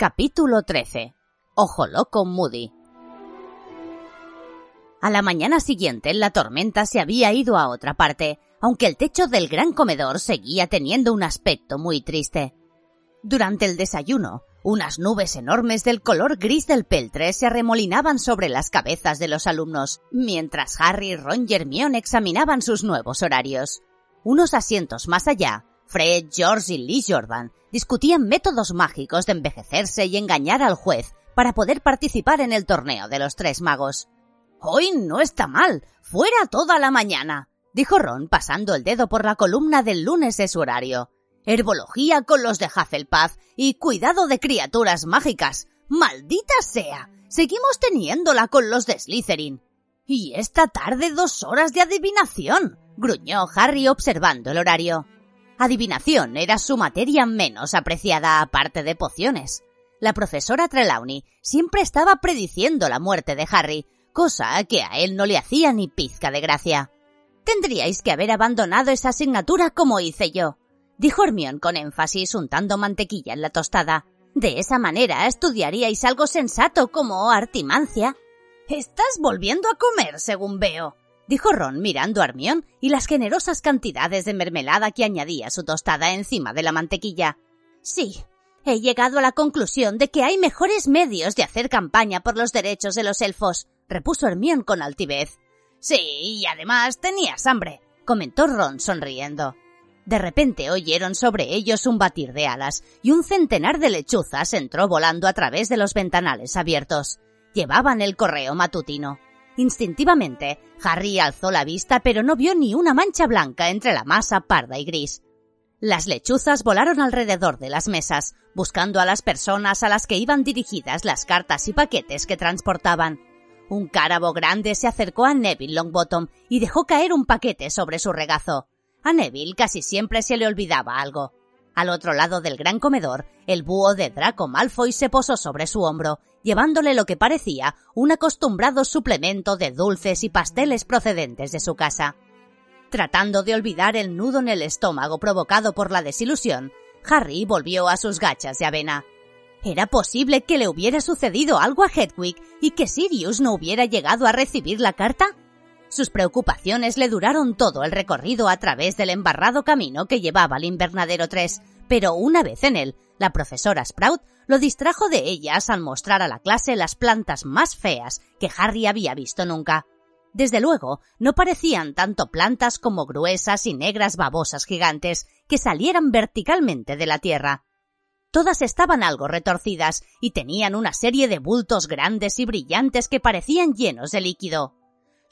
Capítulo 13. Ojo loco Moody. A la mañana siguiente la tormenta se había ido a otra parte, aunque el techo del gran comedor seguía teniendo un aspecto muy triste. Durante el desayuno, unas nubes enormes del color gris del peltre se arremolinaban sobre las cabezas de los alumnos, mientras Harry, Ron y Hermione examinaban sus nuevos horarios. Unos asientos más allá, Fred, George y Lee Jordan discutían métodos mágicos de envejecerse y engañar al juez para poder participar en el torneo de los tres magos. Hoy no está mal. Fuera toda la mañana, dijo Ron pasando el dedo por la columna del lunes de su horario. Herbología con los de Hufflepuff y cuidado de criaturas mágicas. ¡Maldita sea! Seguimos teniéndola con los de Slytherin. Y esta tarde dos horas de adivinación, gruñó Harry observando el horario. Adivinación era su materia menos apreciada aparte de pociones. La profesora Trelawney siempre estaba prediciendo la muerte de Harry, cosa que a él no le hacía ni pizca de gracia. Tendríais que haber abandonado esa asignatura como hice yo, dijo Hermione con énfasis untando mantequilla en la tostada. De esa manera estudiaríais algo sensato como artimancia. Estás volviendo a comer, según veo, dijo Ron mirando a Hermión y las generosas cantidades de mermelada que añadía su tostada encima de la mantequilla. Sí, he llegado a la conclusión de que hay mejores medios de hacer campaña por los derechos de los elfos, repuso Hermión con altivez. Sí, y además tenías hambre, comentó Ron sonriendo. De repente oyeron sobre ellos un batir de alas y un centenar de lechuzas entró volando a través de los ventanales abiertos. Llevaban el correo matutino. Instintivamente, Harry alzó la vista pero no vio ni una mancha blanca entre la masa parda y gris. Las lechuzas volaron alrededor de las mesas, buscando a las personas a las que iban dirigidas las cartas y paquetes que transportaban. Un cárabo grande se acercó a Neville Longbottom y dejó caer un paquete sobre su regazo. A Neville casi siempre se le olvidaba algo. Al otro lado del gran comedor, el búho de Draco Malfoy se posó sobre su hombro, llevándole lo que parecía un acostumbrado suplemento de dulces y pasteles procedentes de su casa. Tratando de olvidar el nudo en el estómago provocado por la desilusión, Harry volvió a sus gachas de avena. ¿Era posible que le hubiera sucedido algo a Hedwig y que Sirius no hubiera llegado a recibir la carta? Sus preocupaciones le duraron todo el recorrido a través del embarrado camino que llevaba al invernadero 3, pero una vez en él, la profesora Sprout lo distrajo de ellas al mostrar a la clase las plantas más feas que Harry había visto nunca. Desde luego, no parecían tanto plantas como gruesas y negras babosas gigantes que salieran verticalmente de la tierra. Todas estaban algo retorcidas y tenían una serie de bultos grandes y brillantes que parecían llenos de líquido.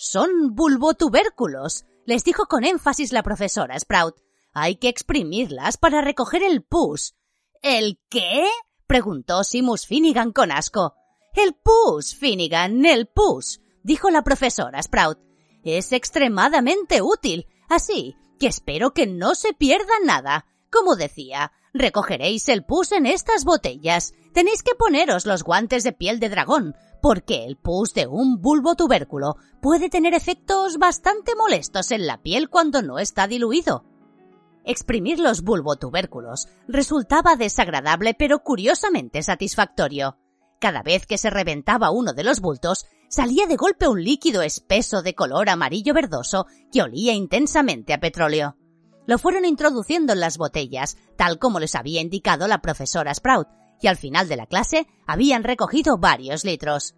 Son bulbotubérculos, les dijo con énfasis la profesora Sprout. Hay que exprimirlas para recoger el pus. ¿El qué? preguntó Simus Finnegan con asco. El pus, Finnegan, el pus, dijo la profesora Sprout. Es extremadamente útil, así que espero que no se pierda nada. Como decía, recogeréis el pus en estas botellas. Tenéis que poneros los guantes de piel de dragón, porque el pus de un bulbo tubérculo puede tener efectos bastante molestos en la piel cuando no está diluido. Exprimir los bulbotubérculos resultaba desagradable pero curiosamente satisfactorio. Cada vez que se reventaba uno de los bultos, salía de golpe un líquido espeso de color amarillo verdoso que olía intensamente a petróleo. Lo fueron introduciendo en las botellas, tal como les había indicado la profesora Sprout, y al final de la clase habían recogido varios litros.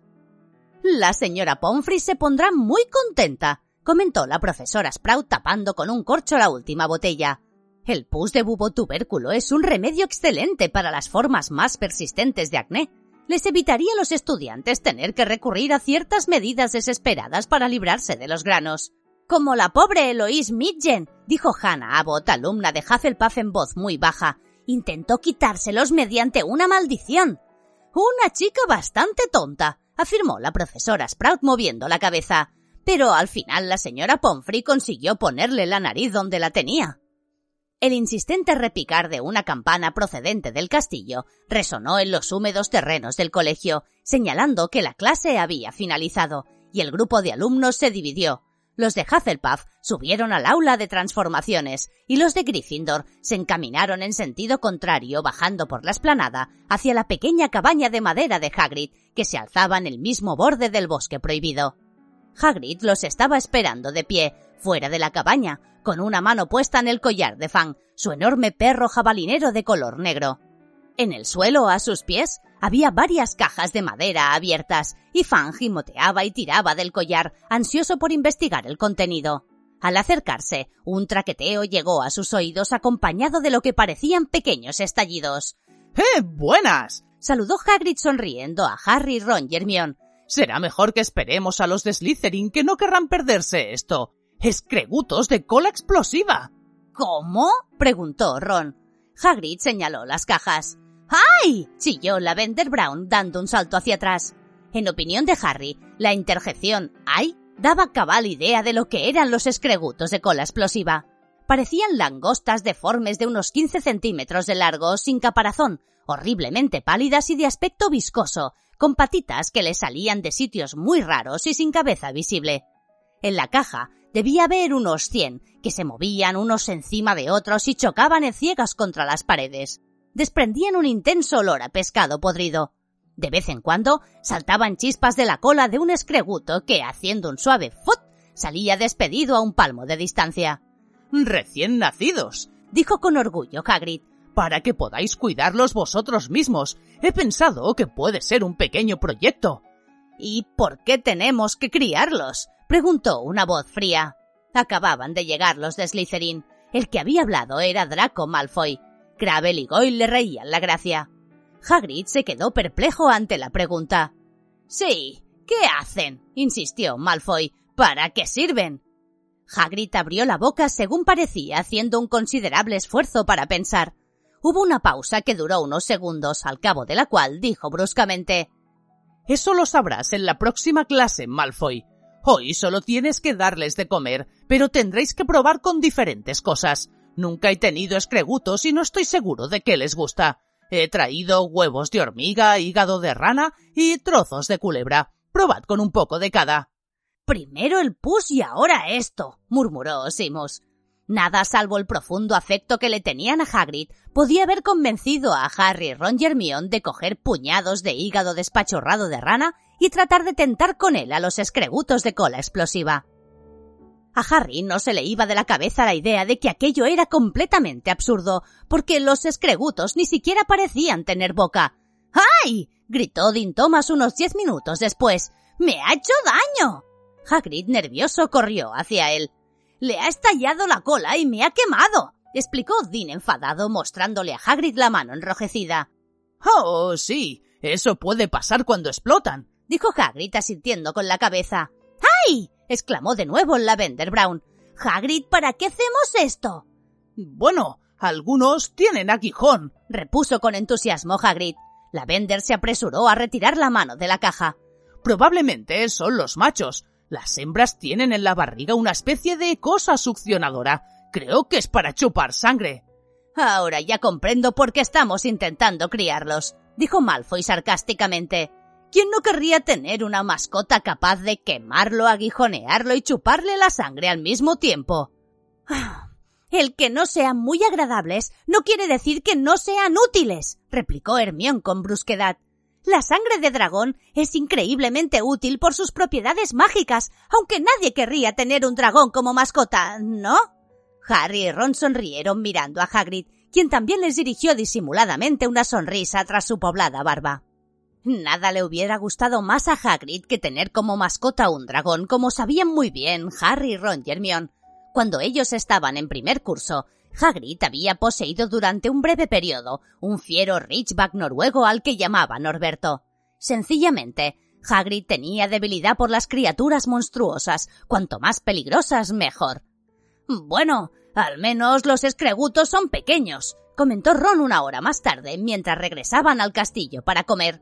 La señora Pomfrey se pondrá muy contenta, comentó la profesora Sprout tapando con un corcho la última botella. El pus de bubotubérculo es un remedio excelente para las formas más persistentes de acné. Les evitaría a los estudiantes tener que recurrir a ciertas medidas desesperadas para librarse de los granos. Como la pobre Eloise Midgen, dijo Hannah Abbott, alumna de Hufflepuff en voz muy baja, intentó quitárselos mediante una maldición. Una chica bastante tonta, afirmó la profesora Sprout moviendo la cabeza. Pero al final la señora Pomfrey consiguió ponerle la nariz donde la tenía. El insistente repicar de una campana procedente del castillo resonó en los húmedos terrenos del colegio, señalando que la clase había finalizado, y el grupo de alumnos se dividió. Los de Hufflepuff subieron al aula de transformaciones y los de Gryffindor se encaminaron en sentido contrario bajando por la esplanada hacia la pequeña cabaña de madera de Hagrid que se alzaba en el mismo borde del bosque prohibido. Hagrid los estaba esperando de pie, fuera de la cabaña, con una mano puesta en el collar de Fang, su enorme perro jabalinero de color negro. En el suelo, a sus pies, había varias cajas de madera abiertas, y Fang gimoteaba y tiraba del collar, ansioso por investigar el contenido. Al acercarse, un traqueteo llegó a sus oídos acompañado de lo que parecían pequeños estallidos. ¡Eh, buenas! saludó Hagrid sonriendo a Harry, Ron y Hermione. Será mejor que esperemos a los de Slytherin que no querrán perderse esto. ¡Escregutos de cola explosiva! ¿Cómo? preguntó Ron. Hagrid señaló las cajas. ¡Ay! chilló Lavender Brown dando un salto hacia atrás. En opinión de Harry, la interjección ¡ay! daba cabal idea de lo que eran los escregutos de cola explosiva. Parecían langostas deformes de unos 15 centímetros de largo, sin caparazón, horriblemente pálidas y de aspecto viscoso, con patitas que le salían de sitios muy raros y sin cabeza visible. En la caja debía haber unos cien, que se movían unos encima de otros y chocaban en ciegas contra las paredes desprendían un intenso olor a pescado podrido. De vez en cuando saltaban chispas de la cola de un escreguto que, haciendo un suave fut, salía despedido a un palmo de distancia. Recién nacidos, dijo con orgullo Hagrid. Para que podáis cuidarlos vosotros mismos. He pensado que puede ser un pequeño proyecto. ¿Y por qué tenemos que criarlos? preguntó una voz fría. Acababan de llegar los de Slytherin. El que había hablado era Draco Malfoy, Gravel y Goyle le reían la gracia. Hagrid se quedó perplejo ante la pregunta. Sí, ¿qué hacen? insistió Malfoy. ¿Para qué sirven? Hagrid abrió la boca según parecía, haciendo un considerable esfuerzo para pensar. Hubo una pausa que duró unos segundos, al cabo de la cual dijo bruscamente Eso lo sabrás en la próxima clase, Malfoy. Hoy solo tienes que darles de comer, pero tendréis que probar con diferentes cosas. Nunca he tenido escregutos y no estoy seguro de qué les gusta. He traído huevos de hormiga, hígado de rana y trozos de culebra. Probad con un poco de cada. Primero el pus y ahora esto, murmuró Simus. Nada salvo el profundo afecto que le tenían a Hagrid podía haber convencido a Harry, Ron y Hermione de coger puñados de hígado despachorrado de rana y tratar de tentar con él a los escregutos de cola explosiva. A Harry no se le iba de la cabeza la idea de que aquello era completamente absurdo, porque los escregutos ni siquiera parecían tener boca. ¡Ay! gritó Dean Thomas unos diez minutos después. ¡Me ha hecho daño! Hagrid, nervioso, corrió hacia él. Le ha estallado la cola y me ha quemado, explicó Dean enfadado, mostrándole a Hagrid la mano enrojecida. Oh, sí, eso puede pasar cuando explotan, dijo Hagrid asintiendo con la cabeza. ¡Ay! Exclamó de nuevo Lavender Brown. Hagrid, ¿para qué hacemos esto? Bueno, algunos tienen aguijón, repuso con entusiasmo Hagrid. Lavender se apresuró a retirar la mano de la caja. Probablemente son los machos. Las hembras tienen en la barriga una especie de cosa succionadora. Creo que es para chupar sangre. Ahora ya comprendo por qué estamos intentando criarlos, dijo Malfoy sarcásticamente. ¿Quién no querría tener una mascota capaz de quemarlo, aguijonearlo y chuparle la sangre al mismo tiempo? El que no sean muy agradables no quiere decir que no sean útiles, replicó Hermión con brusquedad. La sangre de dragón es increíblemente útil por sus propiedades mágicas, aunque nadie querría tener un dragón como mascota, ¿no? Harry y Ron sonrieron mirando a Hagrid, quien también les dirigió disimuladamente una sonrisa tras su poblada barba. Nada le hubiera gustado más a Hagrid que tener como mascota un dragón, como sabían muy bien Harry, Ron y Hermione. Cuando ellos estaban en primer curso, Hagrid había poseído durante un breve periodo un fiero Ridgeback noruego al que llamaba Norberto. Sencillamente, Hagrid tenía debilidad por las criaturas monstruosas, cuanto más peligrosas mejor. Bueno, al menos los escregutos son pequeños, comentó Ron una hora más tarde mientras regresaban al castillo para comer.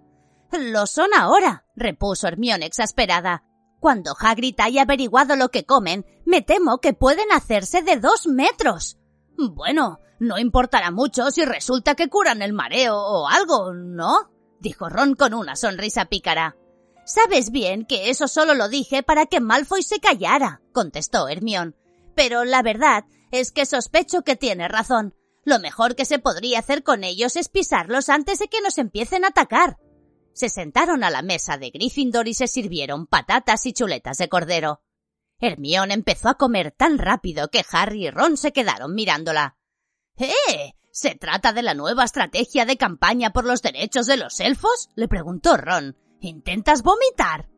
Lo son ahora, repuso Hermione exasperada. Cuando Hagrid haya averiguado lo que comen, me temo que pueden hacerse de dos metros. Bueno, no importará mucho si resulta que curan el mareo o algo, ¿no? dijo Ron con una sonrisa pícara. Sabes bien que eso solo lo dije para que Malfoy se callara, contestó Hermión. Pero la verdad es que sospecho que tiene razón. Lo mejor que se podría hacer con ellos es pisarlos antes de que nos empiecen a atacar. Se sentaron a la mesa de Gryffindor y se sirvieron patatas y chuletas de cordero. Hermión empezó a comer tan rápido que Harry y Ron se quedaron mirándola. ¡Eh! ¿Se trata de la nueva estrategia de campaña por los derechos de los elfos? le preguntó Ron. ¿Intentas vomitar?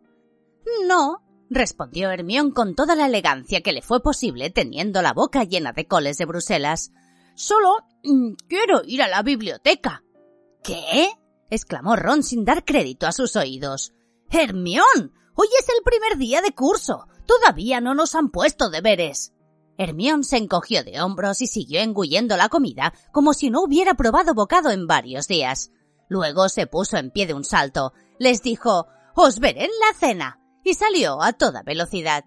No, respondió Hermión con toda la elegancia que le fue posible teniendo la boca llena de coles de Bruselas. Solo mm, quiero ir a la biblioteca. ¿Qué? Exclamó Ron sin dar crédito a sus oídos. Hermión. Hoy es el primer día de curso. Todavía no nos han puesto deberes. Hermión se encogió de hombros y siguió engullendo la comida como si no hubiera probado bocado en varios días. Luego se puso en pie de un salto, les dijo Os veré en la cena y salió a toda velocidad.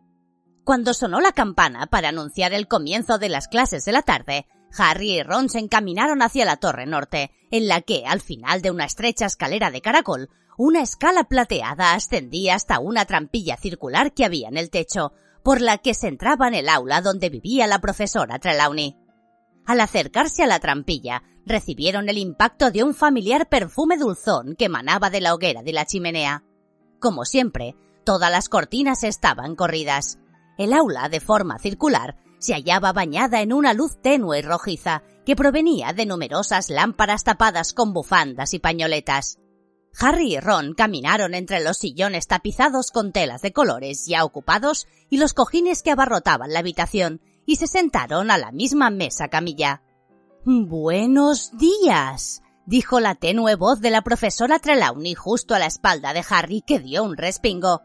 Cuando sonó la campana para anunciar el comienzo de las clases de la tarde, Harry y Ron se encaminaron hacia la torre norte, en la que, al final de una estrecha escalera de caracol, una escala plateada ascendía hasta una trampilla circular que había en el techo, por la que se entraba en el aula donde vivía la profesora Trelawney. Al acercarse a la trampilla, recibieron el impacto de un familiar perfume dulzón que emanaba de la hoguera de la chimenea. Como siempre, todas las cortinas estaban corridas. El aula, de forma circular, se hallaba bañada en una luz tenue y rojiza que provenía de numerosas lámparas tapadas con bufandas y pañoletas. Harry y Ron caminaron entre los sillones tapizados con telas de colores ya ocupados y los cojines que abarrotaban la habitación y se sentaron a la misma mesa camilla. Buenos días, dijo la tenue voz de la profesora Trelawney justo a la espalda de Harry que dio un respingo.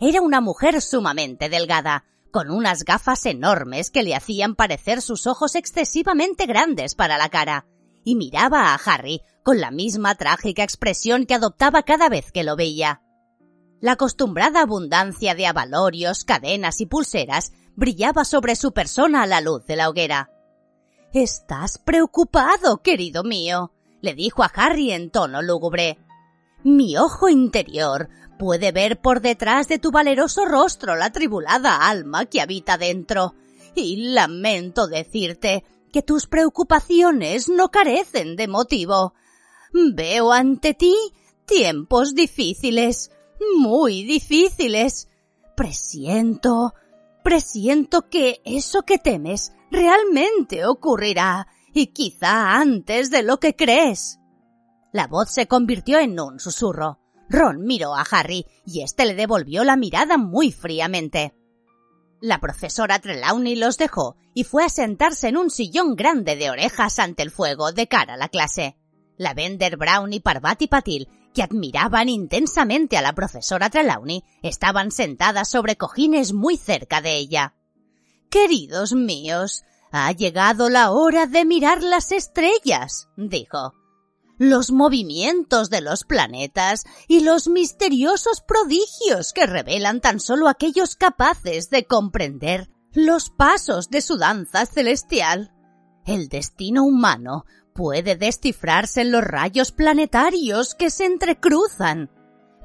Era una mujer sumamente delgada, con unas gafas enormes que le hacían parecer sus ojos excesivamente grandes para la cara, y miraba a Harry con la misma trágica expresión que adoptaba cada vez que lo veía. La acostumbrada abundancia de abalorios, cadenas y pulseras brillaba sobre su persona a la luz de la hoguera. Estás preocupado, querido mío, le dijo a Harry en tono lúgubre. Mi ojo interior puede ver por detrás de tu valeroso rostro la tribulada alma que habita dentro. Y lamento decirte que tus preocupaciones no carecen de motivo. Veo ante ti tiempos difíciles, muy difíciles. Presiento, presiento que eso que temes realmente ocurrirá, y quizá antes de lo que crees. La voz se convirtió en un susurro. Ron miró a Harry y éste le devolvió la mirada muy fríamente. La profesora Trelawney los dejó y fue a sentarse en un sillón grande de orejas ante el fuego de cara a la clase. Lavender Brown y Parvati Patil, que admiraban intensamente a la profesora Trelawney, estaban sentadas sobre cojines muy cerca de ella. Queridos míos, ha llegado la hora de mirar las estrellas, dijo los movimientos de los planetas y los misteriosos prodigios que revelan tan solo aquellos capaces de comprender los pasos de su danza celestial. El destino humano puede descifrarse en los rayos planetarios que se entrecruzan.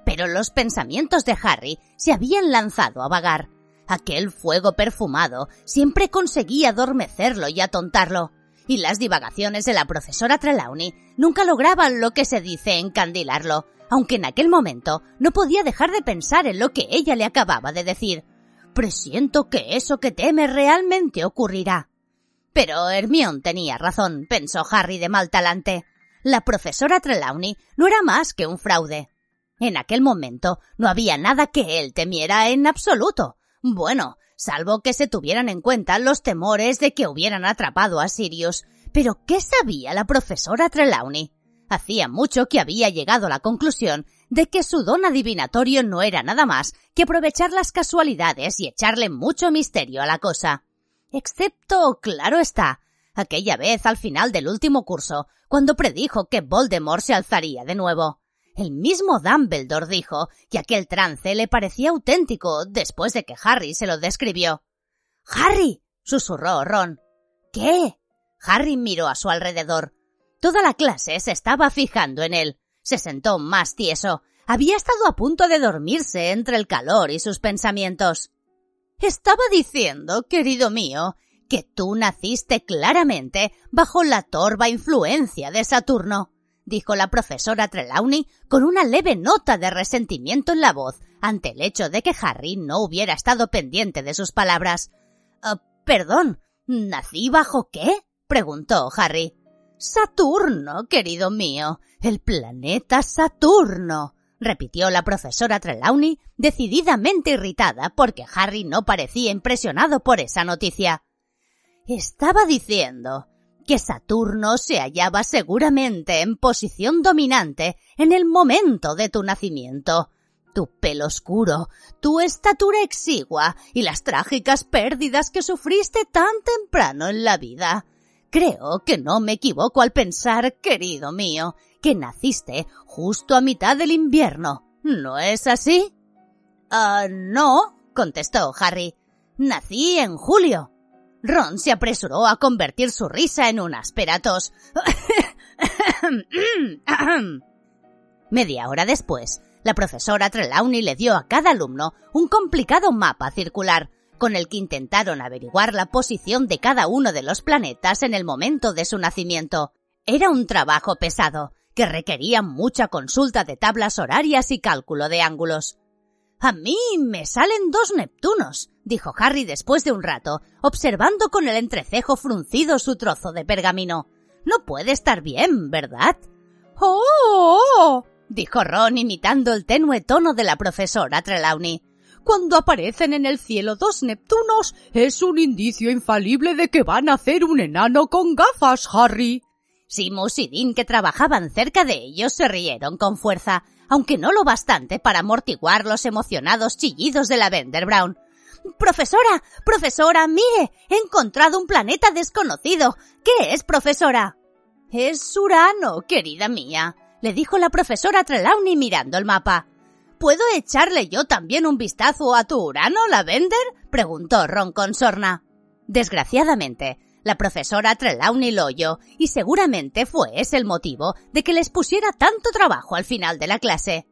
Pero los pensamientos de Harry se habían lanzado a vagar. Aquel fuego perfumado siempre conseguía adormecerlo y atontarlo y las divagaciones de la profesora Trelawney nunca lograban lo que se dice encandilarlo, aunque en aquel momento no podía dejar de pensar en lo que ella le acababa de decir. Presiento que eso que teme realmente ocurrirá. Pero Hermión tenía razón, pensó Harry de mal talante. La profesora Trelawney no era más que un fraude. En aquel momento no había nada que él temiera en absoluto. Bueno, salvo que se tuvieran en cuenta los temores de que hubieran atrapado a Sirius. Pero ¿qué sabía la profesora Trelawney? Hacía mucho que había llegado a la conclusión de que su don adivinatorio no era nada más que aprovechar las casualidades y echarle mucho misterio a la cosa. Excepto, claro está, aquella vez al final del último curso, cuando predijo que Voldemort se alzaría de nuevo. El mismo Dumbledore dijo que aquel trance le parecía auténtico después de que Harry se lo describió. ¡Harry! susurró Ron. ¿Qué? Harry miró a su alrededor. Toda la clase se estaba fijando en él. Se sentó más tieso. Había estado a punto de dormirse entre el calor y sus pensamientos. Estaba diciendo, querido mío, que tú naciste claramente bajo la torva influencia de Saturno, dijo la profesora Trelawney con una leve nota de resentimiento en la voz ante el hecho de que Harry no hubiera estado pendiente de sus palabras. Ah, perdón, ¿nací bajo qué? preguntó Harry. Saturno, querido mío, el planeta Saturno, repitió la profesora Trelawney, decididamente irritada porque Harry no parecía impresionado por esa noticia. Estaba diciendo que Saturno se hallaba seguramente en posición dominante en el momento de tu nacimiento. Tu pelo oscuro, tu estatura exigua y las trágicas pérdidas que sufriste tan temprano en la vida. Creo que no me equivoco al pensar, querido mío, que naciste justo a mitad del invierno. ¿No es así? Ah, no, contestó Harry. Nací en julio. Ron se apresuró a convertir su risa en un asperatos. Media hora después, la profesora Trelawney le dio a cada alumno un complicado mapa circular, con el que intentaron averiguar la posición de cada uno de los planetas en el momento de su nacimiento. Era un trabajo pesado, que requería mucha consulta de tablas horarias y cálculo de ángulos. A mí me salen dos Neptunos, dijo Harry después de un rato, observando con el entrecejo fruncido su trozo de pergamino. No puede estar bien, ¿verdad? ¡Oh! dijo Ron imitando el tenue tono de la profesora Trelawney. Cuando aparecen en el cielo dos Neptunos, es un indicio infalible de que van a hacer un enano con gafas, Harry. Simus y Dean, que trabajaban cerca de ellos, se rieron con fuerza, aunque no lo bastante para amortiguar los emocionados chillidos de la Bender Brown. Profesora, profesora, mire, he encontrado un planeta desconocido. ¿Qué es, profesora? Es Urano, querida mía, le dijo la profesora Trelawney mirando el mapa. ¿Puedo echarle yo también un vistazo a tu Urano, Lavender? preguntó Ron con sorna. Desgraciadamente, la profesora Trelawney lo oyó y seguramente fue ese el motivo de que les pusiera tanto trabajo al final de la clase.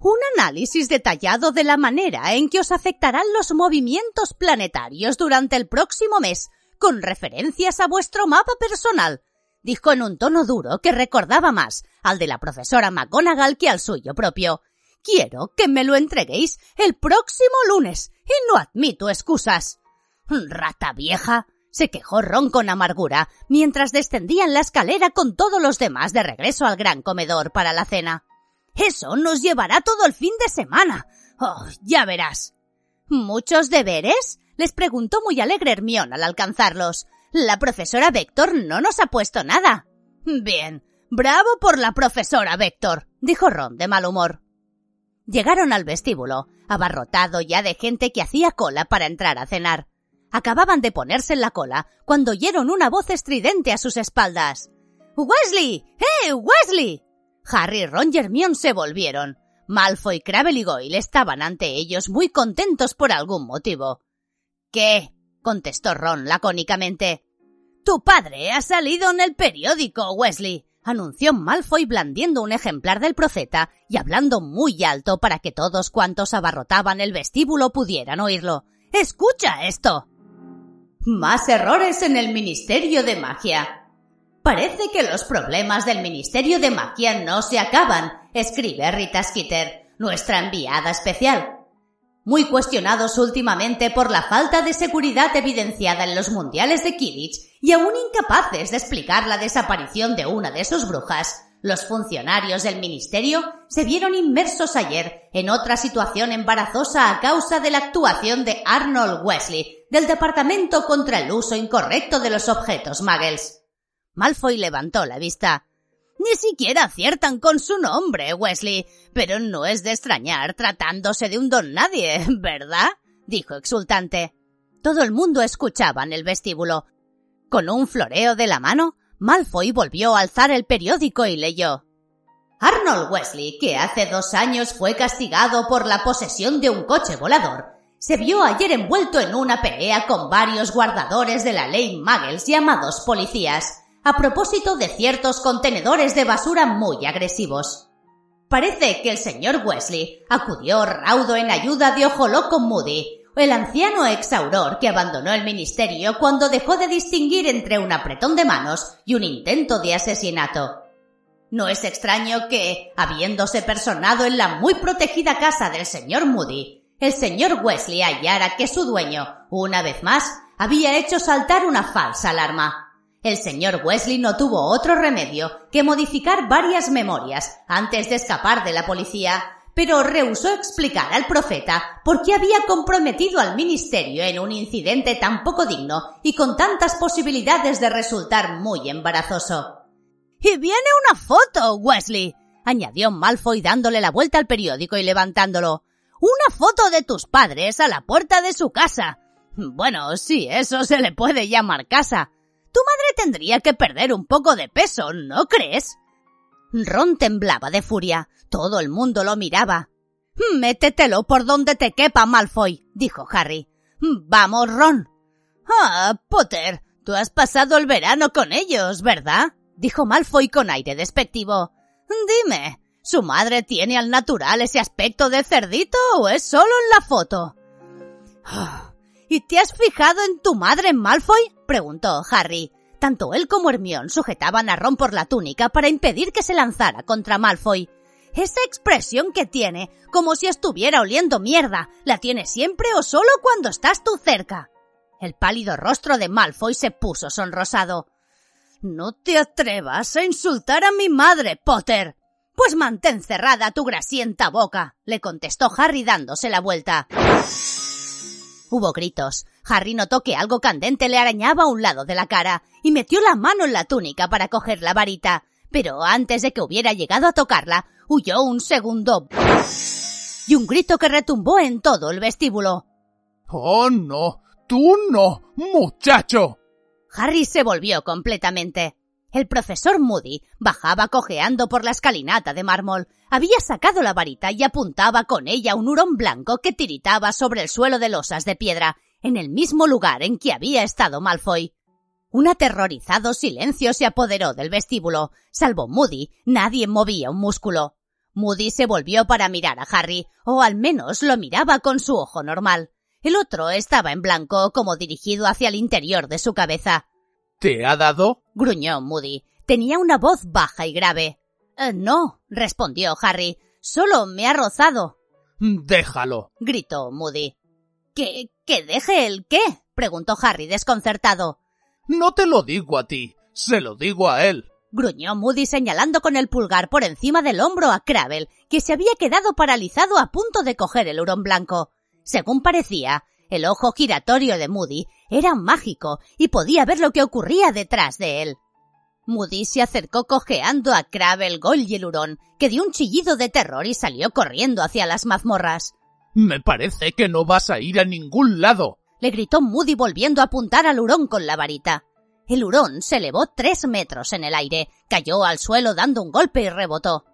Un análisis detallado de la manera en que os afectarán los movimientos planetarios durante el próximo mes, con referencias a vuestro mapa personal, dijo en un tono duro que recordaba más al de la profesora McGonagall que al suyo propio. Quiero que me lo entreguéis el próximo lunes y no admito excusas. Rata vieja, se quejó Ron con amargura mientras descendían la escalera con todos los demás de regreso al gran comedor para la cena. Eso nos llevará todo el fin de semana. Oh, ya verás. ¿Muchos deberes? les preguntó muy alegre Hermión al alcanzarlos. La profesora Vector no nos ha puesto nada. Bien, bravo por la profesora Vector, dijo Ron de mal humor. Llegaron al vestíbulo, abarrotado ya de gente que hacía cola para entrar a cenar. Acababan de ponerse en la cola cuando oyeron una voz estridente a sus espaldas. ¡Wesley! ¡Eh, Wesley! Harry Ron y Hermione se volvieron. Malfoy, Crabble y Goyle estaban ante ellos muy contentos por algún motivo. ¿Qué? contestó Ron lacónicamente. Tu padre ha salido en el periódico, Wesley, anunció Malfoy blandiendo un ejemplar del profeta y hablando muy alto para que todos cuantos abarrotaban el vestíbulo pudieran oírlo. Escucha esto. Más errores en el Ministerio de Magia. Parece que los problemas del Ministerio de Magia no se acaban, escribe Rita Skeeter, nuestra enviada especial muy cuestionados últimamente por la falta de seguridad evidenciada en los mundiales de Kidditch y aún incapaces de explicar la desaparición de una de sus brujas, los funcionarios del ministerio se vieron inmersos ayer en otra situación embarazosa a causa de la actuación de Arnold Wesley del Departamento contra el Uso Incorrecto de los Objetos Muggles. Malfoy levantó la vista. Ni siquiera aciertan con su nombre, Wesley. Pero no es de extrañar tratándose de un don nadie, ¿verdad? dijo exultante. Todo el mundo escuchaba en el vestíbulo. Con un floreo de la mano, Malfoy volvió a alzar el periódico y leyó. Arnold Wesley, que hace dos años fue castigado por la posesión de un coche volador, se vio ayer envuelto en una pelea con varios guardadores de la ley Muggles llamados policías a propósito de ciertos contenedores de basura muy agresivos. Parece que el señor Wesley acudió raudo en ayuda de Ojo Loco Moody, el anciano exauror que abandonó el ministerio cuando dejó de distinguir entre un apretón de manos y un intento de asesinato. No es extraño que, habiéndose personado en la muy protegida casa del señor Moody, el señor Wesley hallara que su dueño, una vez más, había hecho saltar una falsa alarma. El señor Wesley no tuvo otro remedio que modificar varias memorias antes de escapar de la policía, pero rehusó explicar al profeta por qué había comprometido al ministerio en un incidente tan poco digno y con tantas posibilidades de resultar muy embarazoso. Y viene una foto, Wesley, añadió Malfoy dándole la vuelta al periódico y levantándolo. Una foto de tus padres a la puerta de su casa. Bueno, sí, eso se le puede llamar casa. Tu madre tendría que perder un poco de peso, ¿no crees? Ron temblaba de furia. Todo el mundo lo miraba. Métetelo por donde te quepa, Malfoy, dijo Harry. Vamos, Ron. Ah, Potter, tú has pasado el verano con ellos, ¿verdad? dijo Malfoy con aire despectivo. Dime, ¿su madre tiene al natural ese aspecto de cerdito o es solo en la foto? ¿Y te has fijado en tu madre, Malfoy? preguntó Harry. Tanto él como Hermión sujetaban a Ron por la túnica para impedir que se lanzara contra Malfoy. Esa expresión que tiene, como si estuviera oliendo mierda, ¿la tiene siempre o solo cuando estás tú cerca? El pálido rostro de Malfoy se puso sonrosado. No te atrevas a insultar a mi madre, Potter. Pues mantén cerrada tu grasienta boca, le contestó Harry dándose la vuelta. Hubo gritos. Harry notó que algo candente le arañaba a un lado de la cara y metió la mano en la túnica para coger la varita. Pero antes de que hubiera llegado a tocarla, huyó un segundo y un grito que retumbó en todo el vestíbulo. ¡Oh, no! ¡Tú no! ¡Muchacho! Harry se volvió completamente. El profesor Moody bajaba cojeando por la escalinata de mármol. Había sacado la varita y apuntaba con ella un hurón blanco que tiritaba sobre el suelo de losas de piedra, en el mismo lugar en que había estado Malfoy. Un aterrorizado silencio se apoderó del vestíbulo. Salvo Moody, nadie movía un músculo. Moody se volvió para mirar a Harry, o al menos lo miraba con su ojo normal. El otro estaba en blanco, como dirigido hacia el interior de su cabeza. ¿Te ha dado? gruñó Moody. Tenía una voz baja y grave. Eh, no, respondió Harry. Solo me ha rozado. Déjalo, gritó Moody. ¿Que, que deje el qué? preguntó Harry desconcertado. No te lo digo a ti, se lo digo a él. Gruñó Moody señalando con el pulgar por encima del hombro a Cravel, que se había quedado paralizado a punto de coger el hurón blanco. Según parecía, el ojo giratorio de Moody era mágico y podía ver lo que ocurría detrás de él. Moody se acercó cojeando a Cravel, Gold y el hurón, que dio un chillido de terror y salió corriendo hacia las mazmorras. Me parece que no vas a ir a ningún lado. Le gritó Moody volviendo a apuntar al hurón con la varita. El hurón se elevó tres metros en el aire, cayó al suelo dando un golpe y rebotó.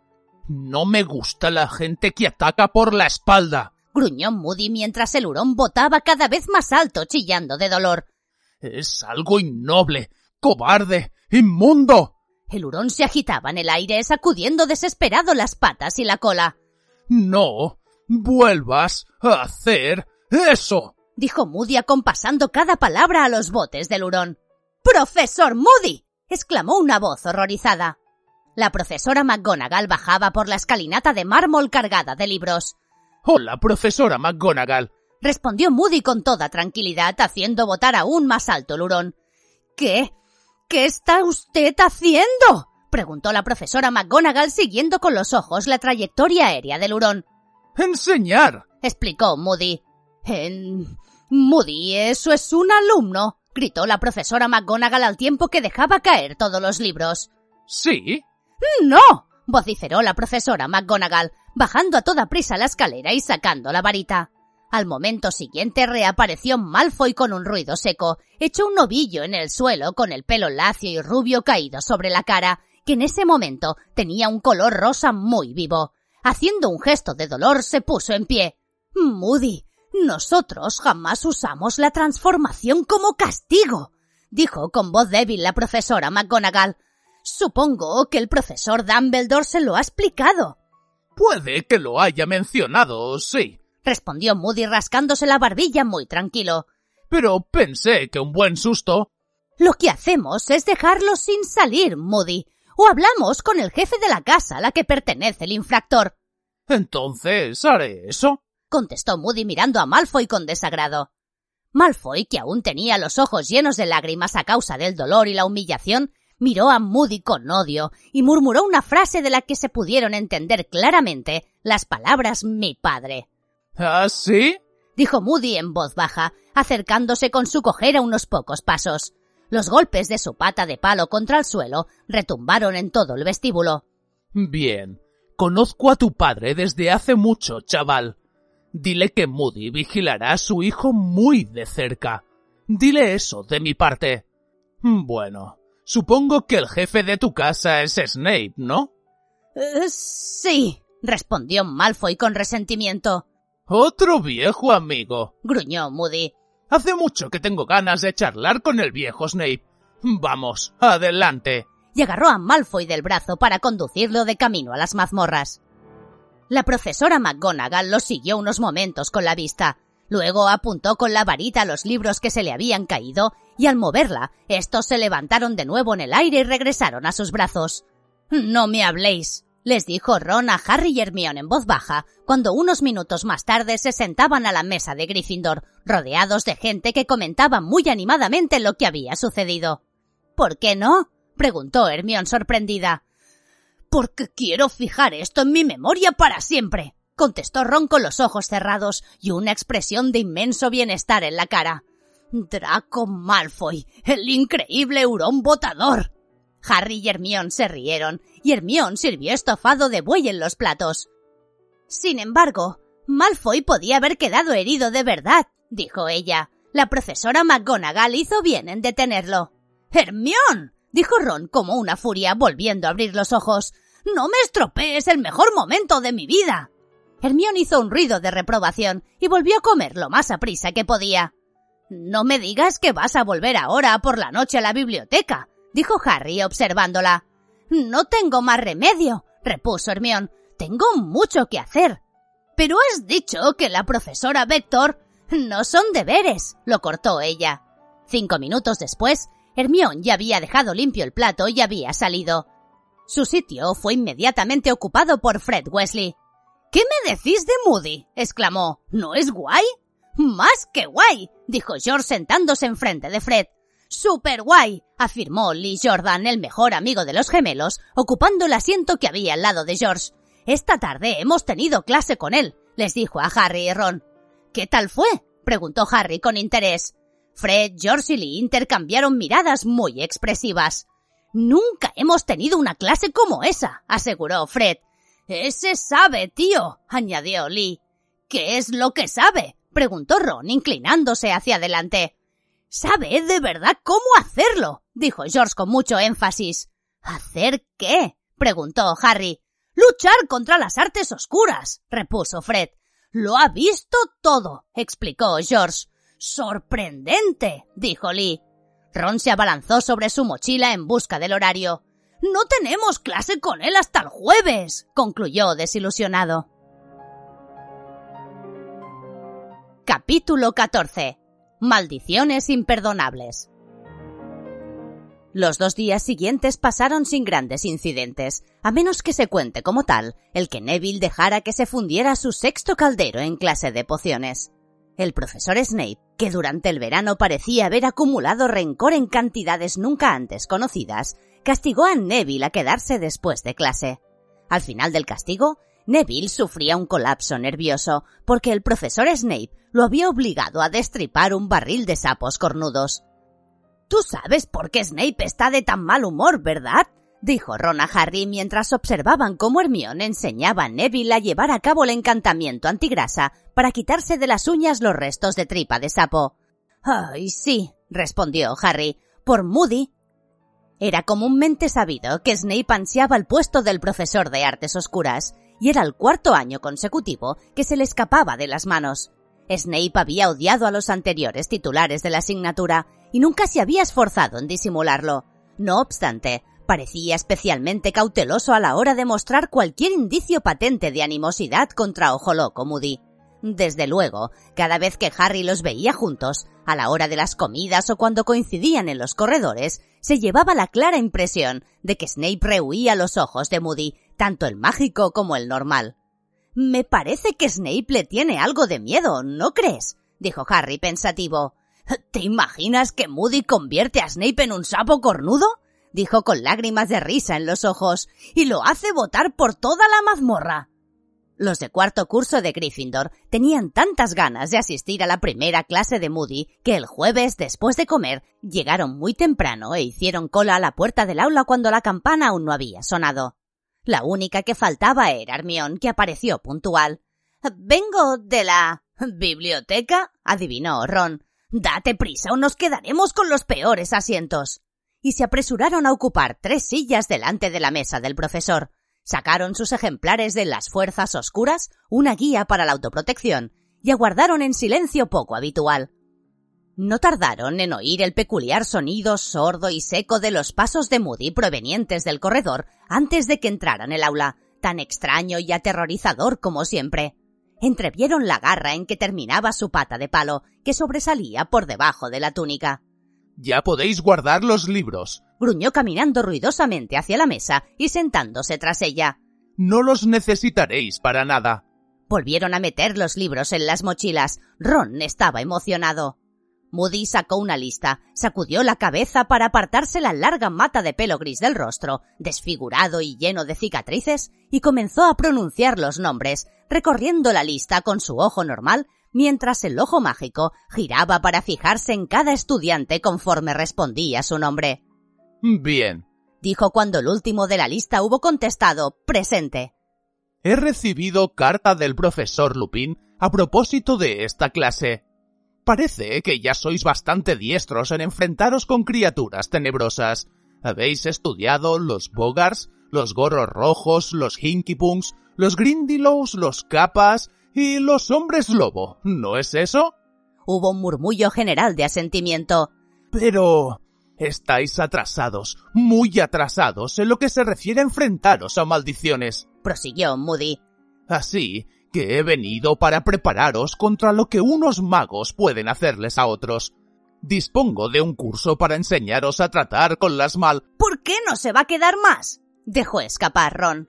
No me gusta la gente que ataca por la espalda gruñó Moody mientras el hurón botaba cada vez más alto, chillando de dolor. Es algo innoble, cobarde, inmundo. El hurón se agitaba en el aire, sacudiendo desesperado las patas y la cola. No, vuelvas a hacer eso, dijo Moody acompasando cada palabra a los botes del hurón. ¡Profesor Moody! exclamó una voz horrorizada. La profesora McGonagall bajaba por la escalinata de mármol cargada de libros. Hola, profesora McGonagall. Respondió Moody con toda tranquilidad, haciendo botar aún más alto el hurón. ¿Qué? ¿Qué está usted haciendo? preguntó la profesora McGonagall siguiendo con los ojos la trayectoria aérea del hurón. Enseñar, explicó Moody. En... Moody, eso es un alumno, gritó la profesora McGonagall al tiempo que dejaba caer todos los libros. ¿Sí? No, vociferó la profesora McGonagall, bajando a toda prisa la escalera y sacando la varita. Al momento siguiente reapareció Malfoy con un ruido seco, hecho un novillo en el suelo con el pelo lacio y rubio caído sobre la cara, que en ese momento tenía un color rosa muy vivo. Haciendo un gesto de dolor se puso en pie. Moody, nosotros jamás usamos la transformación como castigo, dijo con voz débil la profesora McGonagall. Supongo que el profesor Dumbledore se lo ha explicado. Puede que lo haya mencionado, sí. respondió Moody rascándose la barbilla muy tranquilo. Pero pensé que un buen susto. Lo que hacemos es dejarlo sin salir, Moody. O hablamos con el jefe de la casa a la que pertenece el infractor. Entonces haré eso. contestó Moody mirando a Malfoy con desagrado. Malfoy, que aún tenía los ojos llenos de lágrimas a causa del dolor y la humillación, miró a Moody con odio y murmuró una frase de la que se pudieron entender claramente las palabras mi padre. ¿Ah, sí? dijo Moody en voz baja, acercándose con su cojera unos pocos pasos. Los golpes de su pata de palo contra el suelo retumbaron en todo el vestíbulo. Bien. Conozco a tu padre desde hace mucho, chaval. Dile que Moody vigilará a su hijo muy de cerca. Dile eso de mi parte. Bueno, supongo que el jefe de tu casa es Snape, ¿no? Eh, sí, respondió Malfoy con resentimiento. Otro viejo amigo, gruñó Moody. Hace mucho que tengo ganas de charlar con el viejo Snape. Vamos, adelante. Y agarró a Malfoy del brazo para conducirlo de camino a las mazmorras. La profesora McGonagall lo siguió unos momentos con la vista. Luego apuntó con la varita los libros que se le habían caído y al moverla, estos se levantaron de nuevo en el aire y regresaron a sus brazos. No me habléis, les dijo Ron a Harry y Hermione en voz baja, cuando unos minutos más tarde se sentaban a la mesa de Gryffindor, rodeados de gente que comentaba muy animadamente lo que había sucedido. ¿Por qué no? preguntó Hermione sorprendida. Porque quiero fijar esto en mi memoria para siempre, contestó Ron con los ojos cerrados y una expresión de inmenso bienestar en la cara. Draco Malfoy, el increíble hurón botador. Harry y Hermione se rieron, y Hermione sirvió estofado de buey en los platos. Sin embargo, Malfoy podía haber quedado herido de verdad, dijo ella. La profesora McGonagall hizo bien en detenerlo. Hermione, dijo Ron como una furia, volviendo a abrir los ojos. No me estropees el mejor momento de mi vida. Hermione hizo un ruido de reprobación y volvió a comer lo más aprisa que podía. No me digas que vas a volver ahora por la noche a la biblioteca, dijo Harry observándola. No tengo más remedio, repuso Hermión. Tengo mucho que hacer. Pero has dicho que la profesora Vector no son deberes, lo cortó ella. Cinco minutos después, Hermión ya había dejado limpio el plato y había salido. Su sitio fue inmediatamente ocupado por Fred Wesley. ¿Qué me decís de Moody? exclamó. ¿No es guay? Más que guay, dijo George sentándose enfrente de Fred. Super guay, afirmó Lee Jordan, el mejor amigo de los gemelos, ocupando el asiento que había al lado de George. Esta tarde hemos tenido clase con él, les dijo a Harry y Ron. ¿Qué tal fue? preguntó Harry con interés. Fred, George y Lee intercambiaron miradas muy expresivas. Nunca hemos tenido una clase como esa, aseguró Fred. Ese sabe, tío, añadió Lee. ¿Qué es lo que sabe? preguntó Ron, inclinándose hacia adelante. Sabe de verdad cómo hacerlo, dijo George con mucho énfasis. ¿Hacer qué? preguntó Harry. Luchar contra las artes oscuras, repuso Fred. Lo ha visto todo, explicó George. Sorprendente, dijo Lee. Ron se abalanzó sobre su mochila en busca del horario. No tenemos clase con él hasta el jueves, concluyó desilusionado. Capítulo 14. Maldiciones imperdonables. Los dos días siguientes pasaron sin grandes incidentes, a menos que se cuente como tal el que Neville dejara que se fundiera su sexto caldero en clase de pociones. El profesor Snape, que durante el verano parecía haber acumulado rencor en cantidades nunca antes conocidas, castigó a Neville a quedarse después de clase. Al final del castigo, Neville sufría un colapso nervioso porque el profesor Snape lo había obligado a destripar un barril de sapos cornudos. Tú sabes por qué Snape está de tan mal humor, ¿verdad? dijo Ron a Harry mientras observaban cómo Hermione enseñaba a Neville a llevar a cabo el encantamiento antigrasa para quitarse de las uñas los restos de tripa de sapo. Ay, sí, respondió Harry, por Moody. Era comúnmente sabido que Snape ansiaba el puesto del profesor de artes oscuras, y era el cuarto año consecutivo que se le escapaba de las manos. Snape había odiado a los anteriores titulares de la asignatura y nunca se había esforzado en disimularlo. No obstante, Parecía especialmente cauteloso a la hora de mostrar cualquier indicio patente de animosidad contra Ojo Loco Moody. Desde luego, cada vez que Harry los veía juntos, a la hora de las comidas o cuando coincidían en los corredores, se llevaba la clara impresión de que Snape rehuía los ojos de Moody, tanto el mágico como el normal. Me parece que Snape le tiene algo de miedo, ¿no crees? dijo Harry pensativo. ¿Te imaginas que Moody convierte a Snape en un sapo cornudo? dijo con lágrimas de risa en los ojos, y lo hace votar por toda la mazmorra. Los de cuarto curso de Gryffindor tenían tantas ganas de asistir a la primera clase de Moody que el jueves, después de comer, llegaron muy temprano e hicieron cola a la puerta del aula cuando la campana aún no había sonado. La única que faltaba era Hermión, que apareció puntual. Vengo de la biblioteca, adivinó Ron. Date prisa o nos quedaremos con los peores asientos y se apresuraron a ocupar tres sillas delante de la mesa del profesor. Sacaron sus ejemplares de las fuerzas oscuras, una guía para la autoprotección, y aguardaron en silencio poco habitual. No tardaron en oír el peculiar sonido sordo y seco de los pasos de Moody provenientes del corredor antes de que entraran el aula, tan extraño y aterrorizador como siempre. Entrevieron la garra en que terminaba su pata de palo, que sobresalía por debajo de la túnica. Ya podéis guardar los libros. Gruñó caminando ruidosamente hacia la mesa y sentándose tras ella. No los necesitaréis para nada. Volvieron a meter los libros en las mochilas. Ron estaba emocionado. Moody sacó una lista, sacudió la cabeza para apartarse la larga mata de pelo gris del rostro, desfigurado y lleno de cicatrices, y comenzó a pronunciar los nombres, recorriendo la lista con su ojo normal mientras el ojo mágico giraba para fijarse en cada estudiante conforme respondía su nombre. Bien, dijo cuando el último de la lista hubo contestado presente. He recibido carta del profesor Lupin a propósito de esta clase. Parece que ya sois bastante diestros en enfrentaros con criaturas tenebrosas. Habéis estudiado los Bogars, los gorros rojos, los Hinkypunks, los Grindylows, los Capas y los hombres lobo, ¿no es eso? Hubo un murmullo general de asentimiento. Pero... estáis atrasados, muy atrasados en lo que se refiere a enfrentaros a maldiciones. Prosiguió Moody. Así que he venido para prepararos contra lo que unos magos pueden hacerles a otros. Dispongo de un curso para enseñaros a tratar con las mal... ¿Por qué no se va a quedar más? Dejó escapar Ron.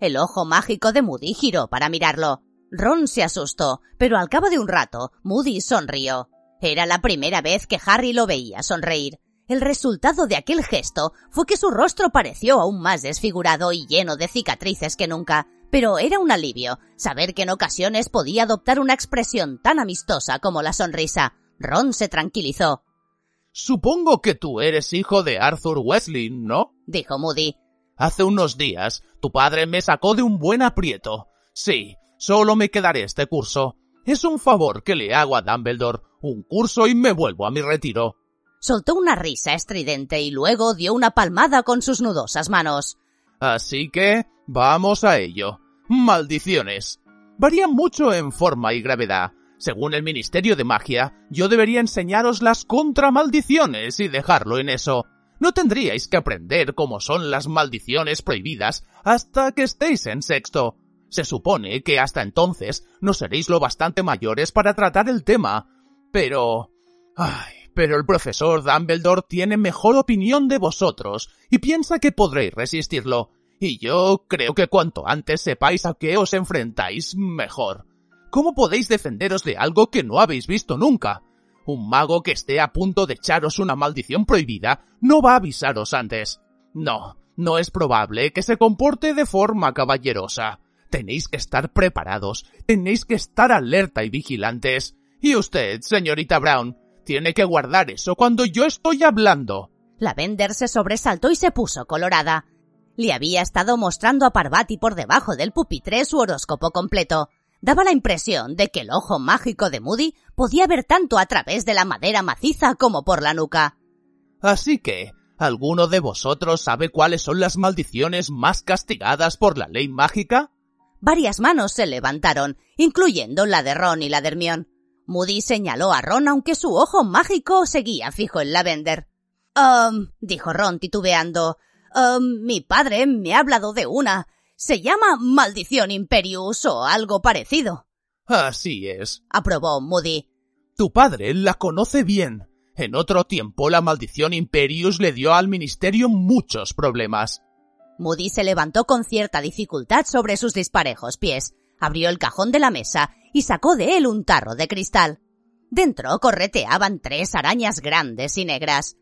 El ojo mágico de Moody giró para mirarlo. Ron se asustó, pero al cabo de un rato, Moody sonrió. Era la primera vez que Harry lo veía sonreír. El resultado de aquel gesto fue que su rostro pareció aún más desfigurado y lleno de cicatrices que nunca, pero era un alivio saber que en ocasiones podía adoptar una expresión tan amistosa como la sonrisa. Ron se tranquilizó. Supongo que tú eres hijo de Arthur Wesley, ¿no? dijo Moody. Hace unos días tu padre me sacó de un buen aprieto. Sí, Solo me quedaré este curso. Es un favor que le hago a Dumbledore. Un curso y me vuelvo a mi retiro. Soltó una risa estridente y luego dio una palmada con sus nudosas manos. Así que vamos a ello. Maldiciones. Varían mucho en forma y gravedad. Según el Ministerio de Magia, yo debería enseñaros las contramaldiciones y dejarlo en eso. No tendríais que aprender cómo son las maldiciones prohibidas hasta que estéis en sexto. Se supone que hasta entonces no seréis lo bastante mayores para tratar el tema. Pero... Ay, pero el profesor Dumbledore tiene mejor opinión de vosotros y piensa que podréis resistirlo. Y yo creo que cuanto antes sepáis a qué os enfrentáis, mejor. ¿Cómo podéis defenderos de algo que no habéis visto nunca? Un mago que esté a punto de echaros una maldición prohibida no va a avisaros antes. No, no es probable que se comporte de forma caballerosa. Tenéis que estar preparados, tenéis que estar alerta y vigilantes. Y usted, señorita Brown, tiene que guardar eso cuando yo estoy hablando. La Bender se sobresaltó y se puso colorada. Le había estado mostrando a Parvati por debajo del pupitre su horóscopo completo. Daba la impresión de que el ojo mágico de Moody podía ver tanto a través de la madera maciza como por la nuca. Así que, ¿alguno de vosotros sabe cuáles son las maldiciones más castigadas por la ley mágica? Varias manos se levantaron, incluyendo la de Ron y la de Hermione. Moody señaló a Ron aunque su ojo mágico seguía fijo en Lavender. Um, dijo Ron titubeando. Eh, mi padre me ha hablado de una. Se llama Maldición Imperius o algo parecido. Así es, aprobó Moody. Tu padre la conoce bien. En otro tiempo la maldición Imperius le dio al ministerio muchos problemas. Moody se levantó con cierta dificultad sobre sus disparejos pies, abrió el cajón de la mesa y sacó de él un tarro de cristal. Dentro correteaban tres arañas grandes y negras.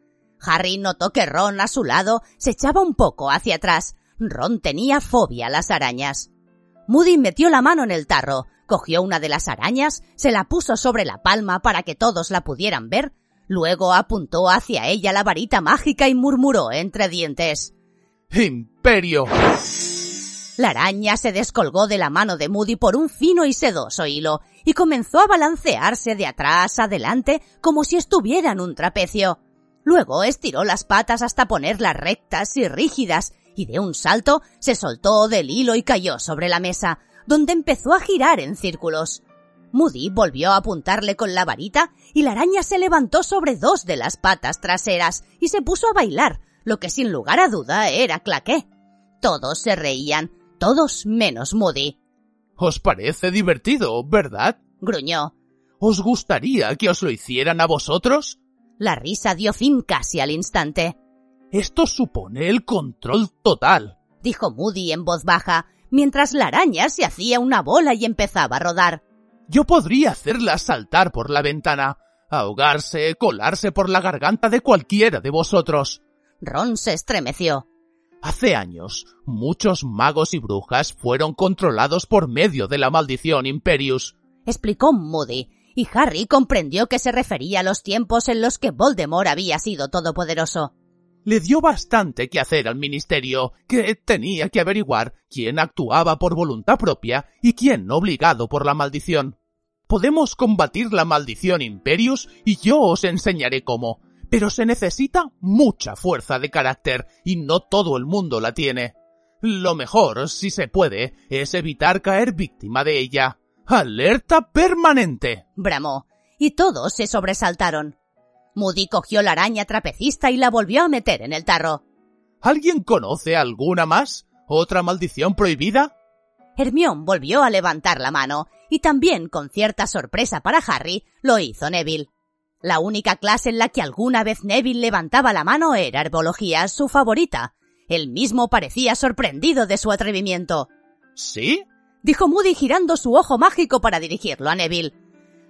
Harry notó que Ron a su lado se echaba un poco hacia atrás. Ron tenía fobia a las arañas. Moody metió la mano en el tarro, cogió una de las arañas, se la puso sobre la palma para que todos la pudieran ver, luego apuntó hacia ella la varita mágica y murmuró entre dientes Imperio. La araña se descolgó de la mano de Moody por un fino y sedoso hilo y comenzó a balancearse de atrás adelante como si estuviera en un trapecio. Luego estiró las patas hasta ponerlas rectas y rígidas y de un salto se soltó del hilo y cayó sobre la mesa, donde empezó a girar en círculos. Moody volvió a apuntarle con la varita y la araña se levantó sobre dos de las patas traseras y se puso a bailar, lo que sin lugar a duda era claqué. Todos se reían, todos menos Moody. Os parece divertido, ¿verdad? gruñó. ¿Os gustaría que os lo hicieran a vosotros? La risa dio fin casi al instante. Esto supone el control total, dijo Moody en voz baja, mientras la araña se hacía una bola y empezaba a rodar. Yo podría hacerla saltar por la ventana, ahogarse, colarse por la garganta de cualquiera de vosotros. Ron se estremeció. Hace años, muchos magos y brujas fueron controlados por medio de la maldición Imperius, explicó Moody, y Harry comprendió que se refería a los tiempos en los que Voldemort había sido todopoderoso. Le dio bastante que hacer al ministerio, que tenía que averiguar quién actuaba por voluntad propia y quién obligado por la maldición. Podemos combatir la maldición Imperius y yo os enseñaré cómo, pero se necesita mucha fuerza de carácter y no todo el mundo la tiene. Lo mejor, si se puede, es evitar caer víctima de ella. ¡Alerta permanente! bramó, y todos se sobresaltaron. Moody cogió la araña trapecista y la volvió a meter en el tarro. ¿Alguien conoce alguna más? ¿Otra maldición prohibida? Hermión volvió a levantar la mano, y también, con cierta sorpresa para Harry, lo hizo Neville. La única clase en la que alguna vez Neville levantaba la mano era herbología, su favorita. Él mismo parecía sorprendido de su atrevimiento. ¿Sí? Dijo Moody girando su ojo mágico para dirigirlo a Neville.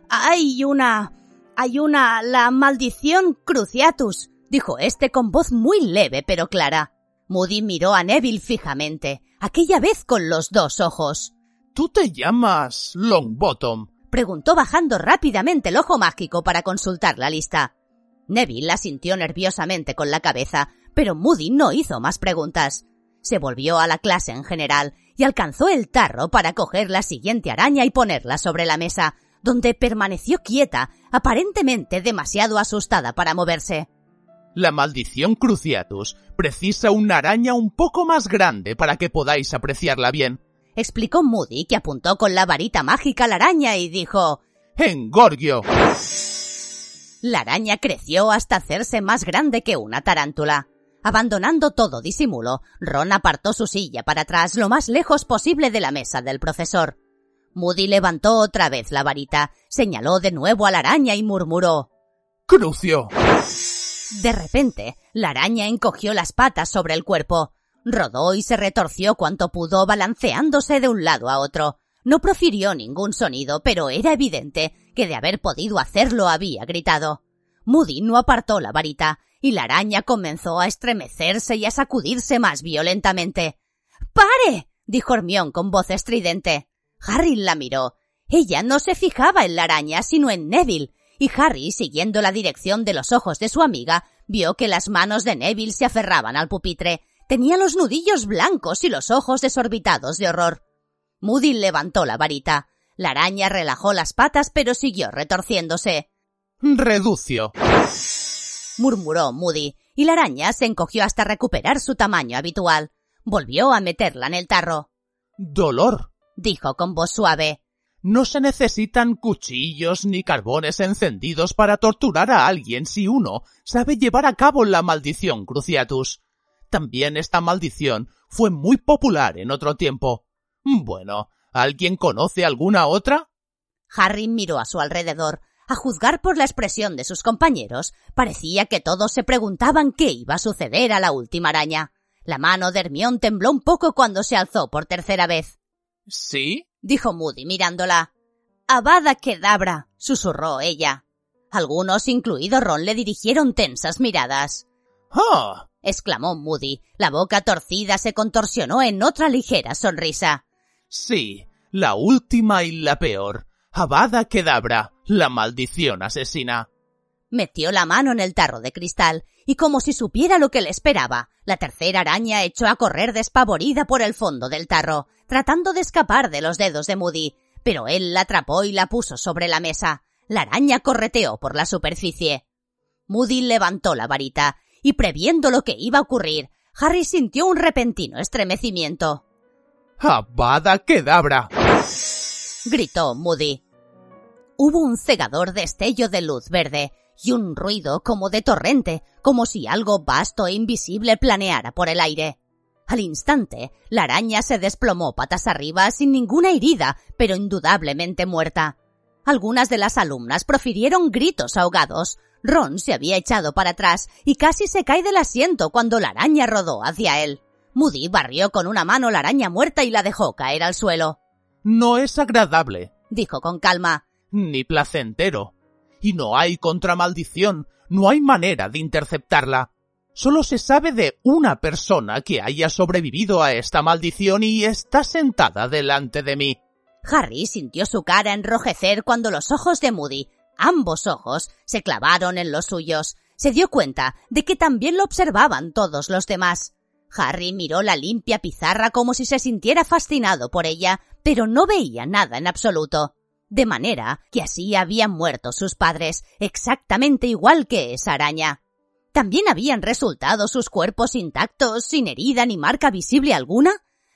Hay una. hay una. la maldición Cruciatus, dijo este con voz muy leve pero clara. Moody miró a Neville fijamente, aquella vez con los dos ojos. ¿Tú te llamas Longbottom? preguntó bajando rápidamente el ojo mágico para consultar la lista. Neville asintió nerviosamente con la cabeza, pero Moody no hizo más preguntas. Se volvió a la clase en general y alcanzó el tarro para coger la siguiente araña y ponerla sobre la mesa, donde permaneció quieta, aparentemente demasiado asustada para moverse. La maldición Cruciatus precisa una araña un poco más grande para que podáis apreciarla bien explicó Moody, que apuntó con la varita mágica a la araña y dijo Engorgio. La araña creció hasta hacerse más grande que una tarántula. Abandonando todo disimulo, Ron apartó su silla para atrás lo más lejos posible de la mesa del profesor. Moody levantó otra vez la varita, señaló de nuevo a la araña y murmuró Crucio. De repente, la araña encogió las patas sobre el cuerpo, Rodó y se retorció cuanto pudo balanceándose de un lado a otro. No profirió ningún sonido, pero era evidente que de haber podido hacerlo había gritado. Moody no apartó la varita, y la araña comenzó a estremecerse y a sacudirse más violentamente. ¡Pare! dijo Hermión con voz estridente. Harry la miró. Ella no se fijaba en la araña, sino en Neville, y Harry, siguiendo la dirección de los ojos de su amiga, vio que las manos de Neville se aferraban al pupitre, Tenía los nudillos blancos y los ojos desorbitados de horror. Moody levantó la varita. La araña relajó las patas pero siguió retorciéndose. Reducio. Murmuró Moody, y la araña se encogió hasta recuperar su tamaño habitual. Volvió a meterla en el tarro. Dolor. dijo con voz suave. No se necesitan cuchillos ni carbones encendidos para torturar a alguien si uno sabe llevar a cabo la maldición Cruciatus. También esta maldición fue muy popular en otro tiempo. Bueno, ¿alguien conoce alguna otra? Harry miró a su alrededor. A juzgar por la expresión de sus compañeros, parecía que todos se preguntaban qué iba a suceder a la última araña. La mano de Hermión tembló un poco cuando se alzó por tercera vez. ¿Sí? dijo Moody mirándola. Abada Kedabra, susurró ella. Algunos, incluido Ron, le dirigieron tensas miradas. ¡Ah! exclamó Moody. La boca torcida se contorsionó en otra ligera sonrisa. Sí, la última y la peor. Abada Kedabra, la maldición asesina. Metió la mano en el tarro de cristal y como si supiera lo que le esperaba, la tercera araña echó a correr despavorida por el fondo del tarro, tratando de escapar de los dedos de Moody, pero él la atrapó y la puso sobre la mesa. La araña correteó por la superficie. Moody levantó la varita y previendo lo que iba a ocurrir, Harry sintió un repentino estremecimiento. ¡Abada Kedabra! Gritó Moody. Hubo un cegador destello de luz verde y un ruido como de torrente, como si algo vasto e invisible planeara por el aire. Al instante, la araña se desplomó patas arriba sin ninguna herida, pero indudablemente muerta. Algunas de las alumnas profirieron gritos ahogados. Ron se había echado para atrás y casi se cae del asiento cuando la araña rodó hacia él. Moody barrió con una mano la araña muerta y la dejó caer al suelo. No es agradable, dijo con calma. Ni placentero. Y no hay contramaldición, no hay manera de interceptarla. Solo se sabe de una persona que haya sobrevivido a esta maldición y está sentada delante de mí. Harry sintió su cara enrojecer cuando los ojos de Moody, ambos ojos, se clavaron en los suyos. Se dio cuenta de que también lo observaban todos los demás. Harry miró la limpia pizarra como si se sintiera fascinado por ella, pero no veía nada en absoluto. De manera que así habían muerto sus padres, exactamente igual que esa araña. ¿También habían resultado sus cuerpos intactos, sin herida ni marca visible alguna?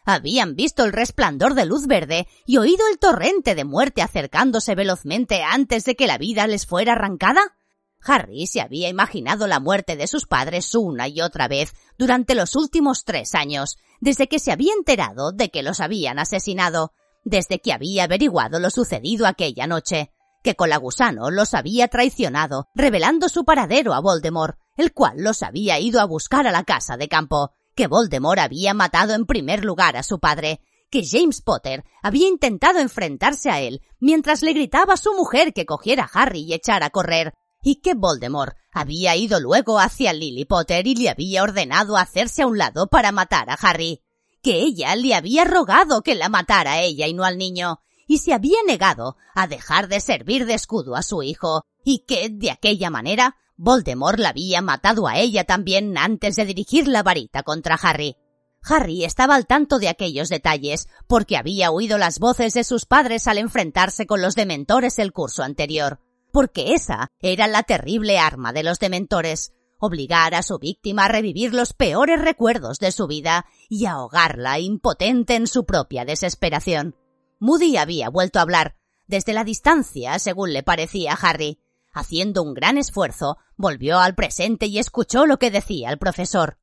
¿Habían visto el resplandor de luz verde y oído el torrente de muerte acercándose velozmente antes de que la vida les fuera arrancada? Harry se había imaginado la muerte de sus padres una y otra vez durante los últimos tres años, desde que se había enterado de que los habían asesinado, desde que había averiguado lo sucedido aquella noche, que Colagusano los había traicionado, revelando su paradero a Voldemort, el cual los había ido a buscar a la casa de campo, que Voldemort había matado en primer lugar a su padre, que James Potter había intentado enfrentarse a él mientras le gritaba a su mujer que cogiera a Harry y echara a correr, y que Voldemort había ido luego hacia Lily Potter y le había ordenado hacerse a un lado para matar a Harry, que ella le había rogado que la matara a ella y no al niño, y se había negado a dejar de servir de escudo a su hijo, y que, de aquella manera, Voldemort la había matado a ella también antes de dirigir la varita contra Harry. Harry estaba al tanto de aquellos detalles porque había oído las voces de sus padres al enfrentarse con los dementores el curso anterior porque esa era la terrible arma de los dementores, obligar a su víctima a revivir los peores recuerdos de su vida y ahogarla impotente en su propia desesperación. Moody había vuelto a hablar, desde la distancia, según le parecía a Harry. Haciendo un gran esfuerzo, volvió al presente y escuchó lo que decía el profesor.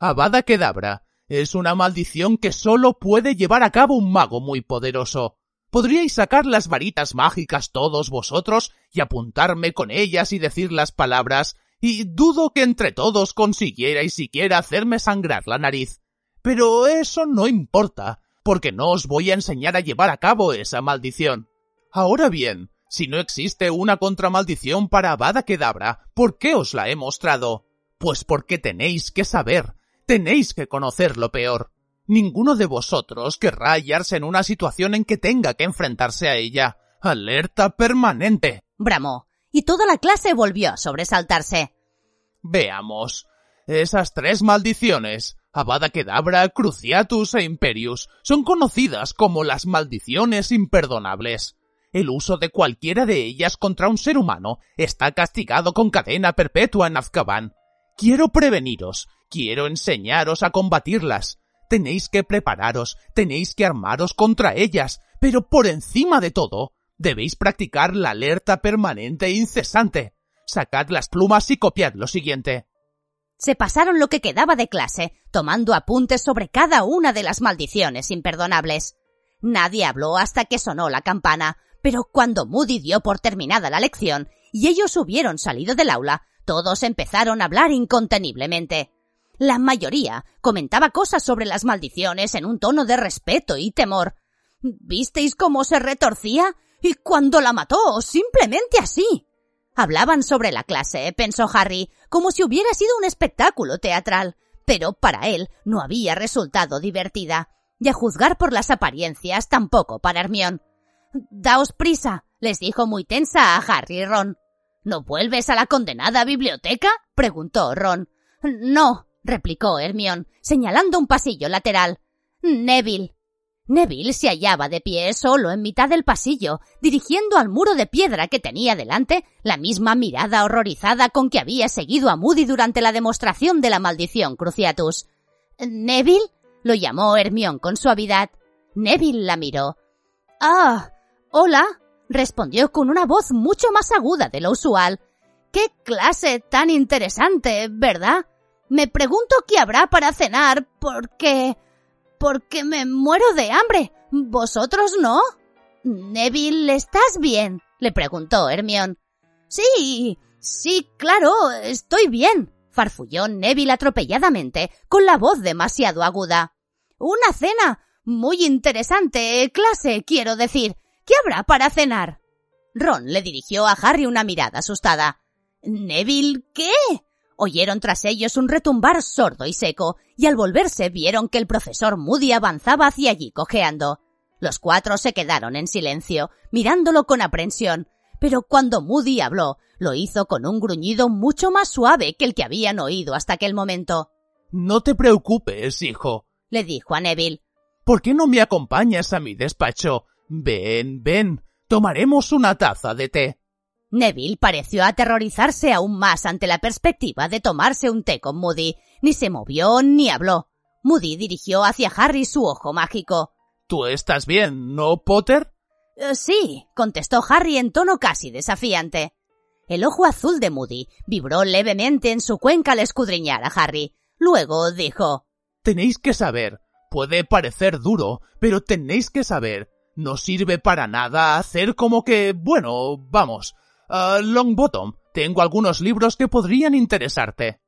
Avada Kedabra es una maldición que solo puede llevar a cabo un mago muy poderoso. Podríais sacar las varitas mágicas todos vosotros y apuntarme con ellas y decir las palabras, y dudo que entre todos consiguierais siquiera hacerme sangrar la nariz. Pero eso no importa, porque no os voy a enseñar a llevar a cabo esa maldición. Ahora bien, si no existe una contramaldición para Avada Kedabra, ¿por qué os la he mostrado? Pues porque tenéis que saber, tenéis que conocer lo peor. Ninguno de vosotros querrá hallarse en una situación en que tenga que enfrentarse a ella. Alerta permanente. Bramó, y toda la clase volvió a sobresaltarse. Veamos. Esas tres maldiciones, Avada Kedavra, Cruciatus e Imperius, son conocidas como las maldiciones imperdonables. El uso de cualquiera de ellas contra un ser humano está castigado con cadena perpetua en Azkaban. Quiero preveniros, quiero enseñaros a combatirlas. Tenéis que prepararos, tenéis que armaros contra ellas, pero por encima de todo, debéis practicar la alerta permanente e incesante. Sacad las plumas y copiad lo siguiente. Se pasaron lo que quedaba de clase, tomando apuntes sobre cada una de las maldiciones imperdonables. Nadie habló hasta que sonó la campana, pero cuando Moody dio por terminada la lección y ellos hubieron salido del aula, todos empezaron a hablar inconteniblemente. La mayoría comentaba cosas sobre las maldiciones en un tono de respeto y temor. ¿Visteis cómo se retorcía? Y cuando la mató, simplemente así. Hablaban sobre la clase, pensó Harry, como si hubiera sido un espectáculo teatral, pero para él no había resultado divertida, y a juzgar por las apariencias tampoco para Hermión. Daos prisa, les dijo muy tensa a Harry y Ron. ¿No vuelves a la condenada biblioteca? preguntó Ron. No, replicó Hermión, señalando un pasillo lateral. Neville. Neville se hallaba de pie solo en mitad del pasillo, dirigiendo al muro de piedra que tenía delante la misma mirada horrorizada con que había seguido a Moody durante la demostración de la maldición Cruciatus. ¿Neville? lo llamó Hermión con suavidad. Neville la miró. Ah. Hola. respondió con una voz mucho más aguda de lo usual. Qué clase tan interesante, ¿verdad? Me pregunto qué habrá para cenar, porque porque me muero de hambre. ¿Vosotros no? Neville, ¿estás bien? le preguntó Hermión. Sí, sí, claro, estoy bien, farfulló Neville atropelladamente, con la voz demasiado aguda. Una cena. Muy interesante. Clase, quiero decir. ¿Qué habrá para cenar? Ron le dirigió a Harry una mirada asustada. Neville, ¿qué? Oyeron tras ellos un retumbar sordo y seco, y al volverse vieron que el profesor Moody avanzaba hacia allí cojeando. Los cuatro se quedaron en silencio, mirándolo con aprensión, pero cuando Moody habló, lo hizo con un gruñido mucho más suave que el que habían oído hasta aquel momento. No te preocupes, hijo, le dijo a Neville. ¿Por qué no me acompañas a mi despacho? Ven, ven, tomaremos una taza de té. Neville pareció aterrorizarse aún más ante la perspectiva de tomarse un té con Moody. Ni se movió ni habló. Moody dirigió hacia Harry su ojo mágico. ¿Tú estás bien, no, Potter? Eh, sí, contestó Harry en tono casi desafiante. El ojo azul de Moody vibró levemente en su cuenca al escudriñar a Harry. Luego dijo Tenéis que saber. Puede parecer duro, pero tenéis que saber. No sirve para nada hacer como que, bueno, vamos, Uh, Longbottom, tengo algunos libros que podrían interesarte.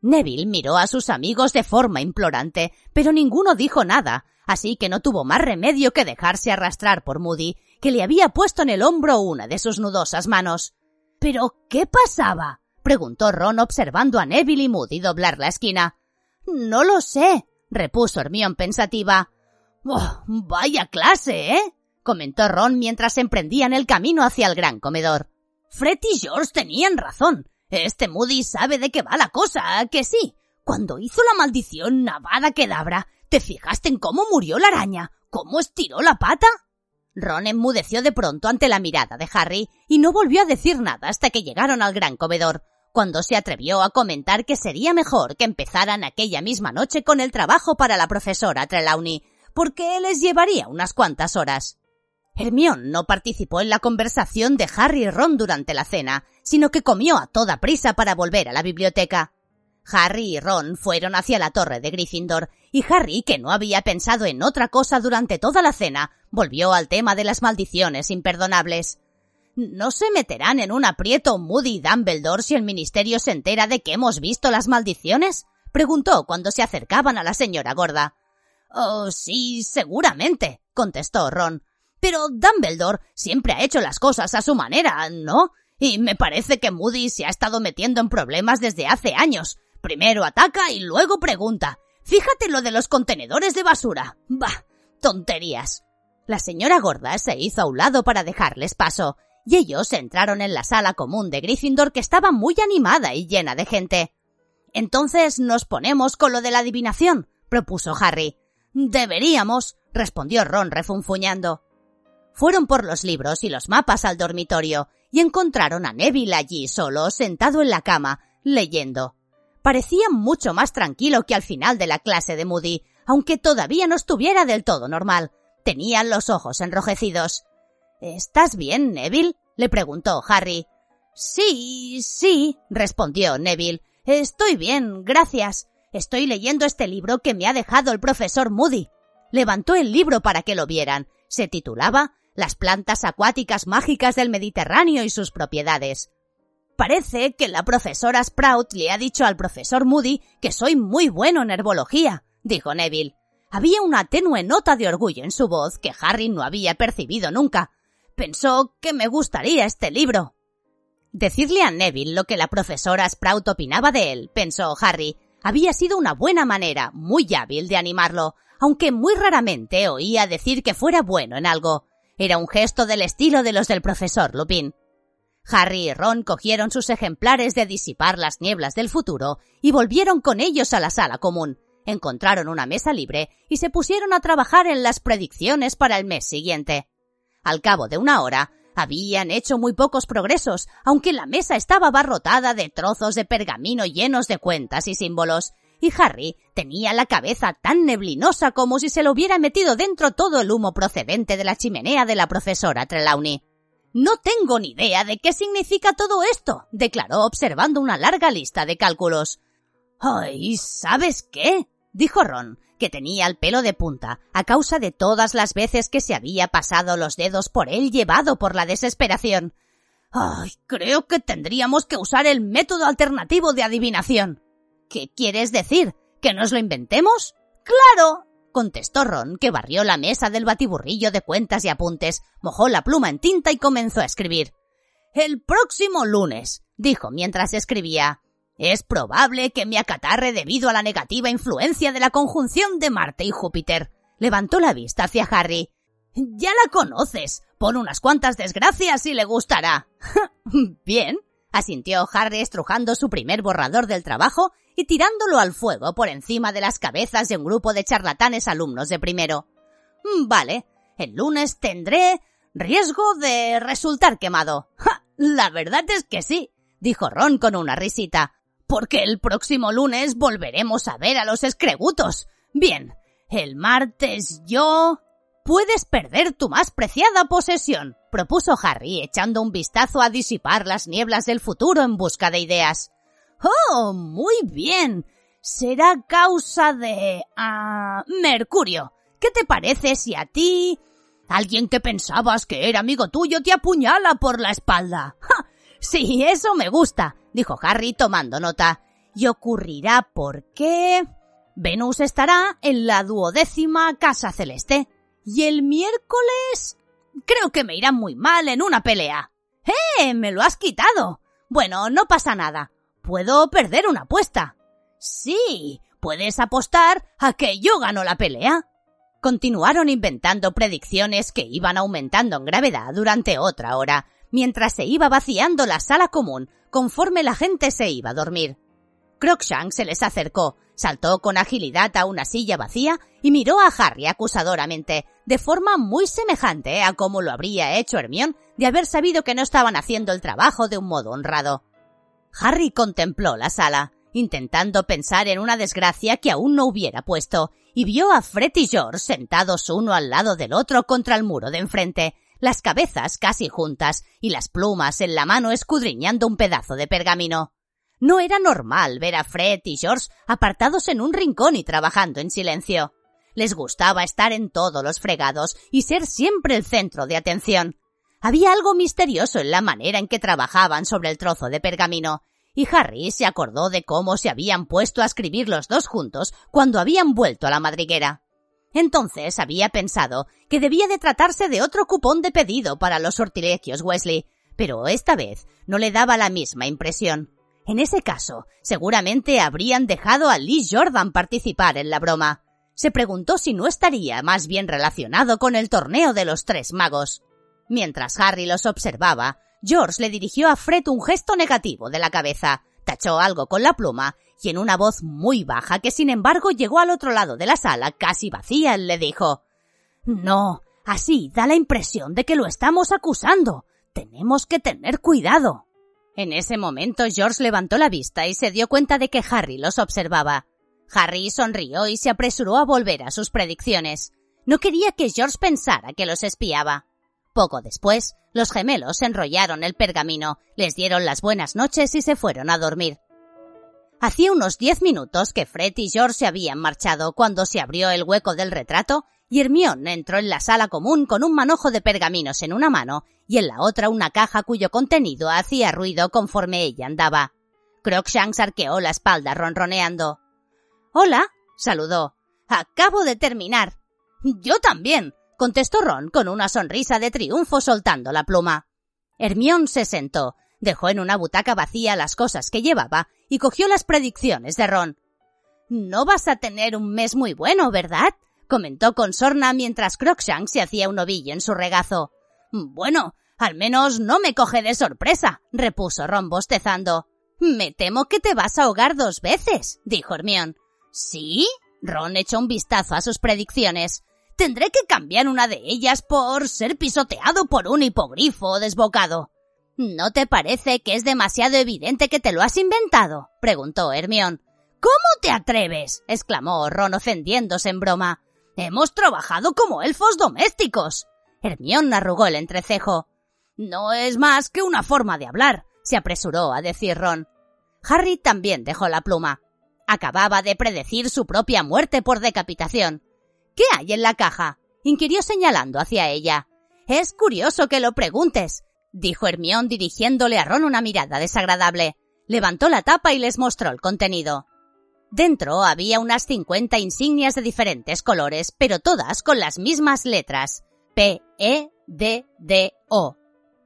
Neville miró a sus amigos de forma implorante, pero ninguno dijo nada, así que no tuvo más remedio que dejarse arrastrar por Moody, que le había puesto en el hombro una de sus nudosas manos. ¿Pero qué pasaba? preguntó Ron observando a Neville y Moody doblar la esquina. No lo sé, repuso Hermión pensativa. Oh, vaya clase, ¿eh? comentó Ron mientras emprendían el camino hacia el gran comedor. Fred y George tenían razón. Este Moody sabe de qué va la cosa, que sí. Cuando hizo la maldición Navada Kedabra, ¿te fijaste en cómo murió la araña? ¿Cómo estiró la pata? Ron enmudeció de pronto ante la mirada de Harry y no volvió a decir nada hasta que llegaron al gran comedor, cuando se atrevió a comentar que sería mejor que empezaran aquella misma noche con el trabajo para la profesora Trelawney, porque les llevaría unas cuantas horas. Hermión no participó en la conversación de Harry y Ron durante la cena, sino que comió a toda prisa para volver a la biblioteca. Harry y Ron fueron hacia la torre de Gryffindor, y Harry, que no había pensado en otra cosa durante toda la cena, volvió al tema de las maldiciones imperdonables. ¿No se meterán en un aprieto Moody y Dumbledore si el ministerio se entera de que hemos visto las maldiciones? preguntó cuando se acercaban a la señora gorda. Oh, sí, seguramente, contestó Ron. Pero Dumbledore siempre ha hecho las cosas a su manera, ¿no? Y me parece que Moody se ha estado metiendo en problemas desde hace años. Primero ataca y luego pregunta. Fíjate lo de los contenedores de basura. Bah, tonterías. La señora gorda se hizo a un lado para dejarles paso, y ellos entraron en la sala común de Gryffindor que estaba muy animada y llena de gente. Entonces nos ponemos con lo de la adivinación, propuso Harry. Deberíamos, respondió Ron refunfuñando. Fueron por los libros y los mapas al dormitorio y encontraron a Neville allí solo, sentado en la cama, leyendo. Parecía mucho más tranquilo que al final de la clase de Moody, aunque todavía no estuviera del todo normal. Tenía los ojos enrojecidos. ¿Estás bien, Neville? le preguntó Harry. Sí, sí, respondió Neville, Estoy bien, gracias. Estoy leyendo este libro que me ha dejado el profesor Moody. Levantó el libro para que lo vieran. Se titulaba Las plantas acuáticas mágicas del Mediterráneo y sus propiedades. Parece que la profesora Sprout le ha dicho al profesor Moody que soy muy bueno en herbología, dijo Neville. Había una tenue nota de orgullo en su voz que Harry no había percibido nunca. Pensó que me gustaría este libro. Decirle a Neville lo que la profesora Sprout opinaba de él, pensó Harry, había sido una buena manera, muy hábil, de animarlo, aunque muy raramente oía decir que fuera bueno en algo. Era un gesto del estilo de los del profesor Lupin. Harry y Ron cogieron sus ejemplares de disipar las nieblas del futuro y volvieron con ellos a la sala común. Encontraron una mesa libre y se pusieron a trabajar en las predicciones para el mes siguiente. Al cabo de una hora, habían hecho muy pocos progresos, aunque la mesa estaba abarrotada de trozos de pergamino llenos de cuentas y símbolos, y Harry tenía la cabeza tan neblinosa como si se lo hubiera metido dentro todo el humo procedente de la chimenea de la profesora Trelawney. No tengo ni idea de qué significa todo esto, declaró observando una larga lista de cálculos. Ay, ¿sabes qué? dijo Ron, que tenía el pelo de punta, a causa de todas las veces que se había pasado los dedos por él llevado por la desesperación. Ay, creo que tendríamos que usar el método alternativo de adivinación. ¿Qué quieres decir? ¿Que nos lo inventemos? ¡Claro! contestó Ron, que barrió la mesa del batiburrillo de cuentas y apuntes, mojó la pluma en tinta y comenzó a escribir. El próximo lunes, dijo mientras escribía. Es probable que me acatarre debido a la negativa influencia de la conjunción de Marte y Júpiter. Levantó la vista hacia Harry. Ya la conoces. Pon unas cuantas desgracias y le gustará. Bien, asintió Harry estrujando su primer borrador del trabajo y tirándolo al fuego por encima de las cabezas de un grupo de charlatanes alumnos de primero. Vale, el lunes tendré riesgo de resultar quemado. La verdad es que sí, dijo Ron con una risita porque el próximo lunes volveremos a ver a los escregutos. Bien, el martes yo... Puedes perder tu más preciada posesión, propuso Harry, echando un vistazo a disipar las nieblas del futuro en busca de ideas. Oh, muy bien. Será causa de... ah... Mercurio. ¿Qué te parece si a ti... Alguien que pensabas que era amigo tuyo te apuñala por la espalda? ¡Ja! Sí, eso me gusta dijo Harry tomando nota. Y ocurrirá porque... Venus estará en la duodécima casa celeste. Y el miércoles... Creo que me irá muy mal en una pelea. ¡Eh! Me lo has quitado. Bueno, no pasa nada. Puedo perder una apuesta. Sí, puedes apostar a que yo gano la pelea. Continuaron inventando predicciones que iban aumentando en gravedad durante otra hora, mientras se iba vaciando la sala común conforme la gente se iba a dormir. Crookshank se les acercó, saltó con agilidad a una silla vacía y miró a Harry acusadoramente, de forma muy semejante a como lo habría hecho Hermione de haber sabido que no estaban haciendo el trabajo de un modo honrado. Harry contempló la sala, intentando pensar en una desgracia que aún no hubiera puesto, y vio a Fred y George sentados uno al lado del otro contra el muro de enfrente, las cabezas casi juntas y las plumas en la mano escudriñando un pedazo de pergamino. No era normal ver a Fred y George apartados en un rincón y trabajando en silencio. Les gustaba estar en todos los fregados y ser siempre el centro de atención. Había algo misterioso en la manera en que trabajaban sobre el trozo de pergamino, y Harry se acordó de cómo se habían puesto a escribir los dos juntos cuando habían vuelto a la madriguera. Entonces había pensado que debía de tratarse de otro cupón de pedido para los sortilegios Wesley, pero esta vez no le daba la misma impresión. En ese caso, seguramente habrían dejado a Lee Jordan participar en la broma. Se preguntó si no estaría más bien relacionado con el torneo de los tres magos. Mientras Harry los observaba, George le dirigió a Fred un gesto negativo de la cabeza, tachó algo con la pluma y en una voz muy baja que sin embargo llegó al otro lado de la sala casi vacía le dijo No, así da la impresión de que lo estamos acusando. Tenemos que tener cuidado. En ese momento George levantó la vista y se dio cuenta de que Harry los observaba. Harry sonrió y se apresuró a volver a sus predicciones. No quería que George pensara que los espiaba. Poco después, los gemelos enrollaron el pergamino, les dieron las buenas noches y se fueron a dormir. Hacía unos diez minutos que Fred y George se habían marchado cuando se abrió el hueco del retrato y Hermione entró en la sala común con un manojo de pergaminos en una mano y en la otra una caja cuyo contenido hacía ruido conforme ella andaba. Crookshanks arqueó la espalda ronroneando. Hola, saludó. Acabo de terminar. Yo también, contestó Ron con una sonrisa de triunfo soltando la pluma. Hermión se sentó, Dejó en una butaca vacía las cosas que llevaba y cogió las predicciones de Ron. No vas a tener un mes muy bueno, ¿verdad? Comentó con sorna mientras Crookshanks se hacía un ovillo en su regazo. Bueno, al menos no me coge de sorpresa, repuso Ron bostezando. Me temo que te vas a ahogar dos veces, dijo Hermión. ¿Sí? Ron echó un vistazo a sus predicciones. Tendré que cambiar una de ellas por ser pisoteado por un hipogrifo desbocado. ¿No te parece que es demasiado evidente que te lo has inventado? preguntó Hermión. ¿Cómo te atreves? exclamó Ron ofendiéndose en broma. Hemos trabajado como elfos domésticos. Hermión arrugó el entrecejo. No es más que una forma de hablar, se apresuró a decir Ron. Harry también dejó la pluma. Acababa de predecir su propia muerte por decapitación. ¿Qué hay en la caja? inquirió señalando hacia ella. Es curioso que lo preguntes dijo Hermión dirigiéndole a Ron una mirada desagradable. Levantó la tapa y les mostró el contenido. Dentro había unas cincuenta insignias de diferentes colores, pero todas con las mismas letras. P, E, D, D, O.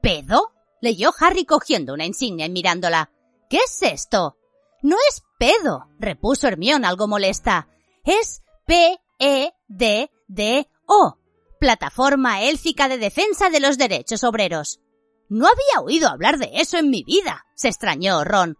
¿Pedo? leyó Harry cogiendo una insignia y mirándola. ¿Qué es esto? No es pedo, repuso Hermión algo molesta. Es P, E, D, D, O. Plataforma élfica de defensa de los derechos obreros. No había oído hablar de eso en mi vida, se extrañó Ron.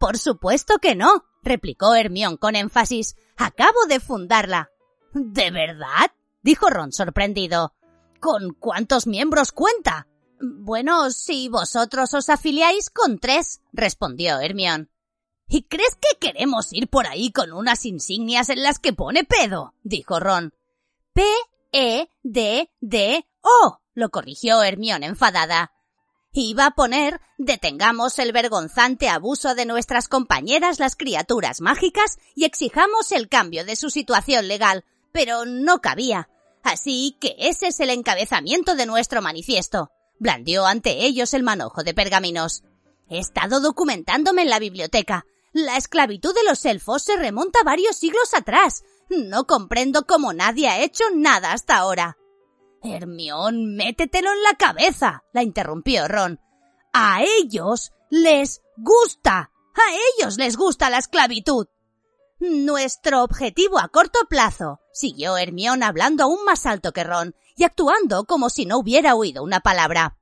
Por supuesto que no, replicó Hermión con énfasis. Acabo de fundarla. ¿De verdad? dijo Ron sorprendido. ¿Con cuántos miembros cuenta? Bueno, si vosotros os afiliáis con tres, respondió Hermión. ¿Y crees que queremos ir por ahí con unas insignias en las que pone pedo? dijo Ron. P E D D O, lo corrigió Hermión enfadada. Iba a poner detengamos el vergonzante abuso de nuestras compañeras las criaturas mágicas y exijamos el cambio de su situación legal, pero no cabía. Así que ese es el encabezamiento de nuestro manifiesto. Blandió ante ellos el manojo de pergaminos. He estado documentándome en la biblioteca. La esclavitud de los elfos se remonta varios siglos atrás. No comprendo cómo nadie ha hecho nada hasta ahora. Hermión, métetelo en la cabeza, la interrumpió Ron. A ellos les gusta. A ellos les gusta la esclavitud. Nuestro objetivo a corto plazo, siguió Hermión hablando aún más alto que Ron y actuando como si no hubiera oído una palabra.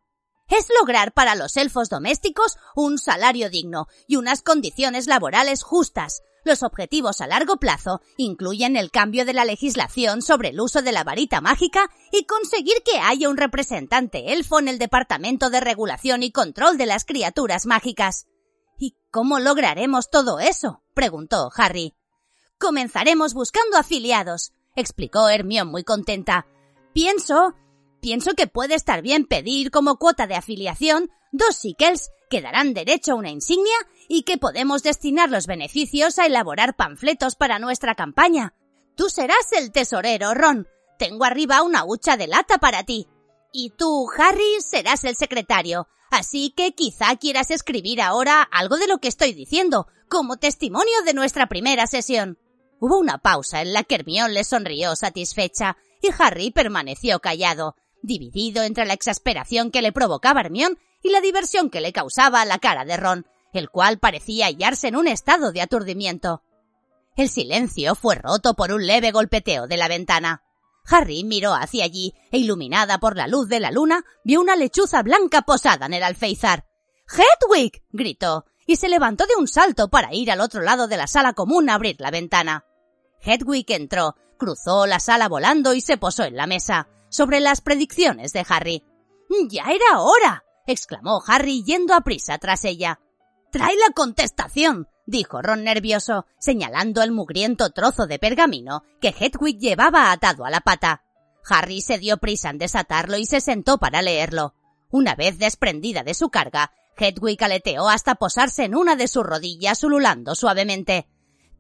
Es lograr para los elfos domésticos un salario digno y unas condiciones laborales justas, los objetivos a largo plazo incluyen el cambio de la legislación sobre el uso de la varita mágica y conseguir que haya un representante elfo en el Departamento de Regulación y Control de las Criaturas Mágicas. ¿Y cómo lograremos todo eso? preguntó Harry. Comenzaremos buscando afiliados, explicó Hermione muy contenta. Pienso, pienso que puede estar bien pedir como cuota de afiliación dos sickles que darán derecho a una insignia y que podemos destinar los beneficios a elaborar panfletos para nuestra campaña. Tú serás el tesorero, Ron. Tengo arriba una hucha de lata para ti. Y tú, Harry, serás el secretario. Así que quizá quieras escribir ahora algo de lo que estoy diciendo, como testimonio de nuestra primera sesión. Hubo una pausa en la que Hermione le sonrió satisfecha y Harry permaneció callado, dividido entre la exasperación que le provocaba Hermione y la diversión que le causaba la cara de Ron, el cual parecía hallarse en un estado de aturdimiento. El silencio fue roto por un leve golpeteo de la ventana. Harry miró hacia allí e iluminada por la luz de la luna vio una lechuza blanca posada en el alféizar. ¡Hedwig! gritó y se levantó de un salto para ir al otro lado de la sala común a abrir la ventana. Hedwig entró, cruzó la sala volando y se posó en la mesa, sobre las predicciones de Harry. ¡Ya era hora! exclamó Harry yendo a prisa tras ella. Trae la contestación, dijo Ron nervioso, señalando el mugriento trozo de pergamino que Hedwig llevaba atado a la pata. Harry se dio prisa en desatarlo y se sentó para leerlo. Una vez desprendida de su carga, Hedwig aleteó hasta posarse en una de sus rodillas, ululando suavemente.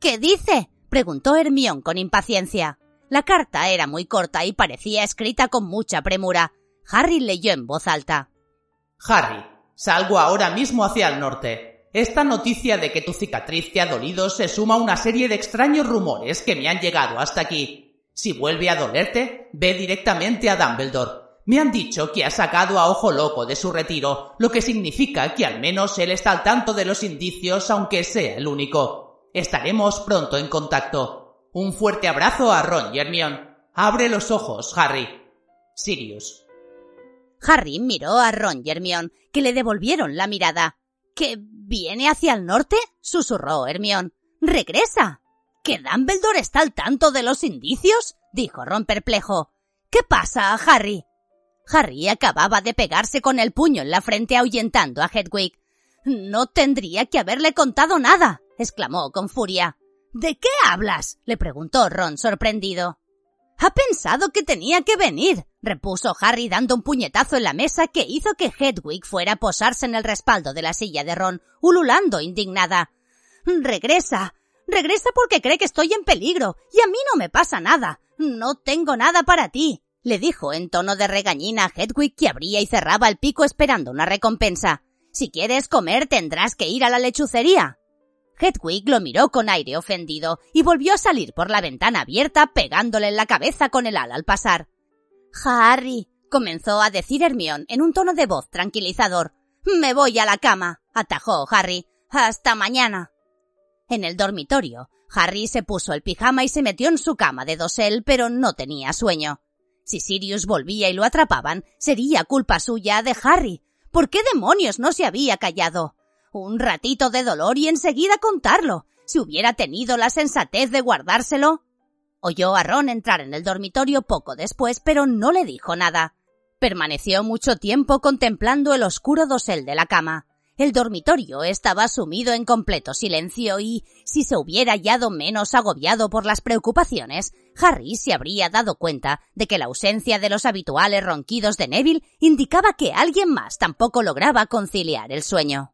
¿Qué dice? preguntó Hermión con impaciencia. La carta era muy corta y parecía escrita con mucha premura. Harry leyó en voz alta. Harry, salgo ahora mismo hacia el norte. Esta noticia de que tu cicatriz te ha dolido se suma a una serie de extraños rumores que me han llegado hasta aquí. Si vuelve a dolerte, ve directamente a Dumbledore. Me han dicho que ha sacado a Ojo Loco de su retiro, lo que significa que al menos él está al tanto de los indicios, aunque sea el único. Estaremos pronto en contacto. Un fuerte abrazo a Ron y Hermione. Abre los ojos, Harry. Sirius. Harry miró a Ron y Hermione, que le devolvieron la mirada. ¿Que viene hacia el norte? susurró Hermione. ¡Regresa! ¿Que Dumbledore está al tanto de los indicios? dijo Ron perplejo. ¿Qué pasa, Harry? Harry acababa de pegarse con el puño en la frente ahuyentando a Hedwig. No tendría que haberle contado nada, exclamó con furia. ¿De qué hablas? le preguntó Ron sorprendido. Ha pensado que tenía que venir, repuso Harry dando un puñetazo en la mesa que hizo que Hedwig fuera a posarse en el respaldo de la silla de Ron, ululando indignada. Regresa. Regresa porque cree que estoy en peligro, y a mí no me pasa nada. No tengo nada para ti le dijo en tono de regañina a Hedwig que abría y cerraba el pico esperando una recompensa. Si quieres comer tendrás que ir a la lechucería. Hedwig lo miró con aire ofendido y volvió a salir por la ventana abierta pegándole en la cabeza con el ala al pasar. Harry, comenzó a decir Hermión en un tono de voz tranquilizador. Me voy a la cama, atajó Harry. Hasta mañana. En el dormitorio, Harry se puso el pijama y se metió en su cama de dosel, pero no tenía sueño. Si Sirius volvía y lo atrapaban, sería culpa suya de Harry. ¿Por qué demonios no se había callado? Un ratito de dolor y enseguida contarlo. Si hubiera tenido la sensatez de guardárselo. Oyó a Ron entrar en el dormitorio poco después, pero no le dijo nada. Permaneció mucho tiempo contemplando el oscuro dosel de la cama. El dormitorio estaba sumido en completo silencio y, si se hubiera hallado menos agobiado por las preocupaciones, Harry se habría dado cuenta de que la ausencia de los habituales ronquidos de Neville indicaba que alguien más tampoco lograba conciliar el sueño.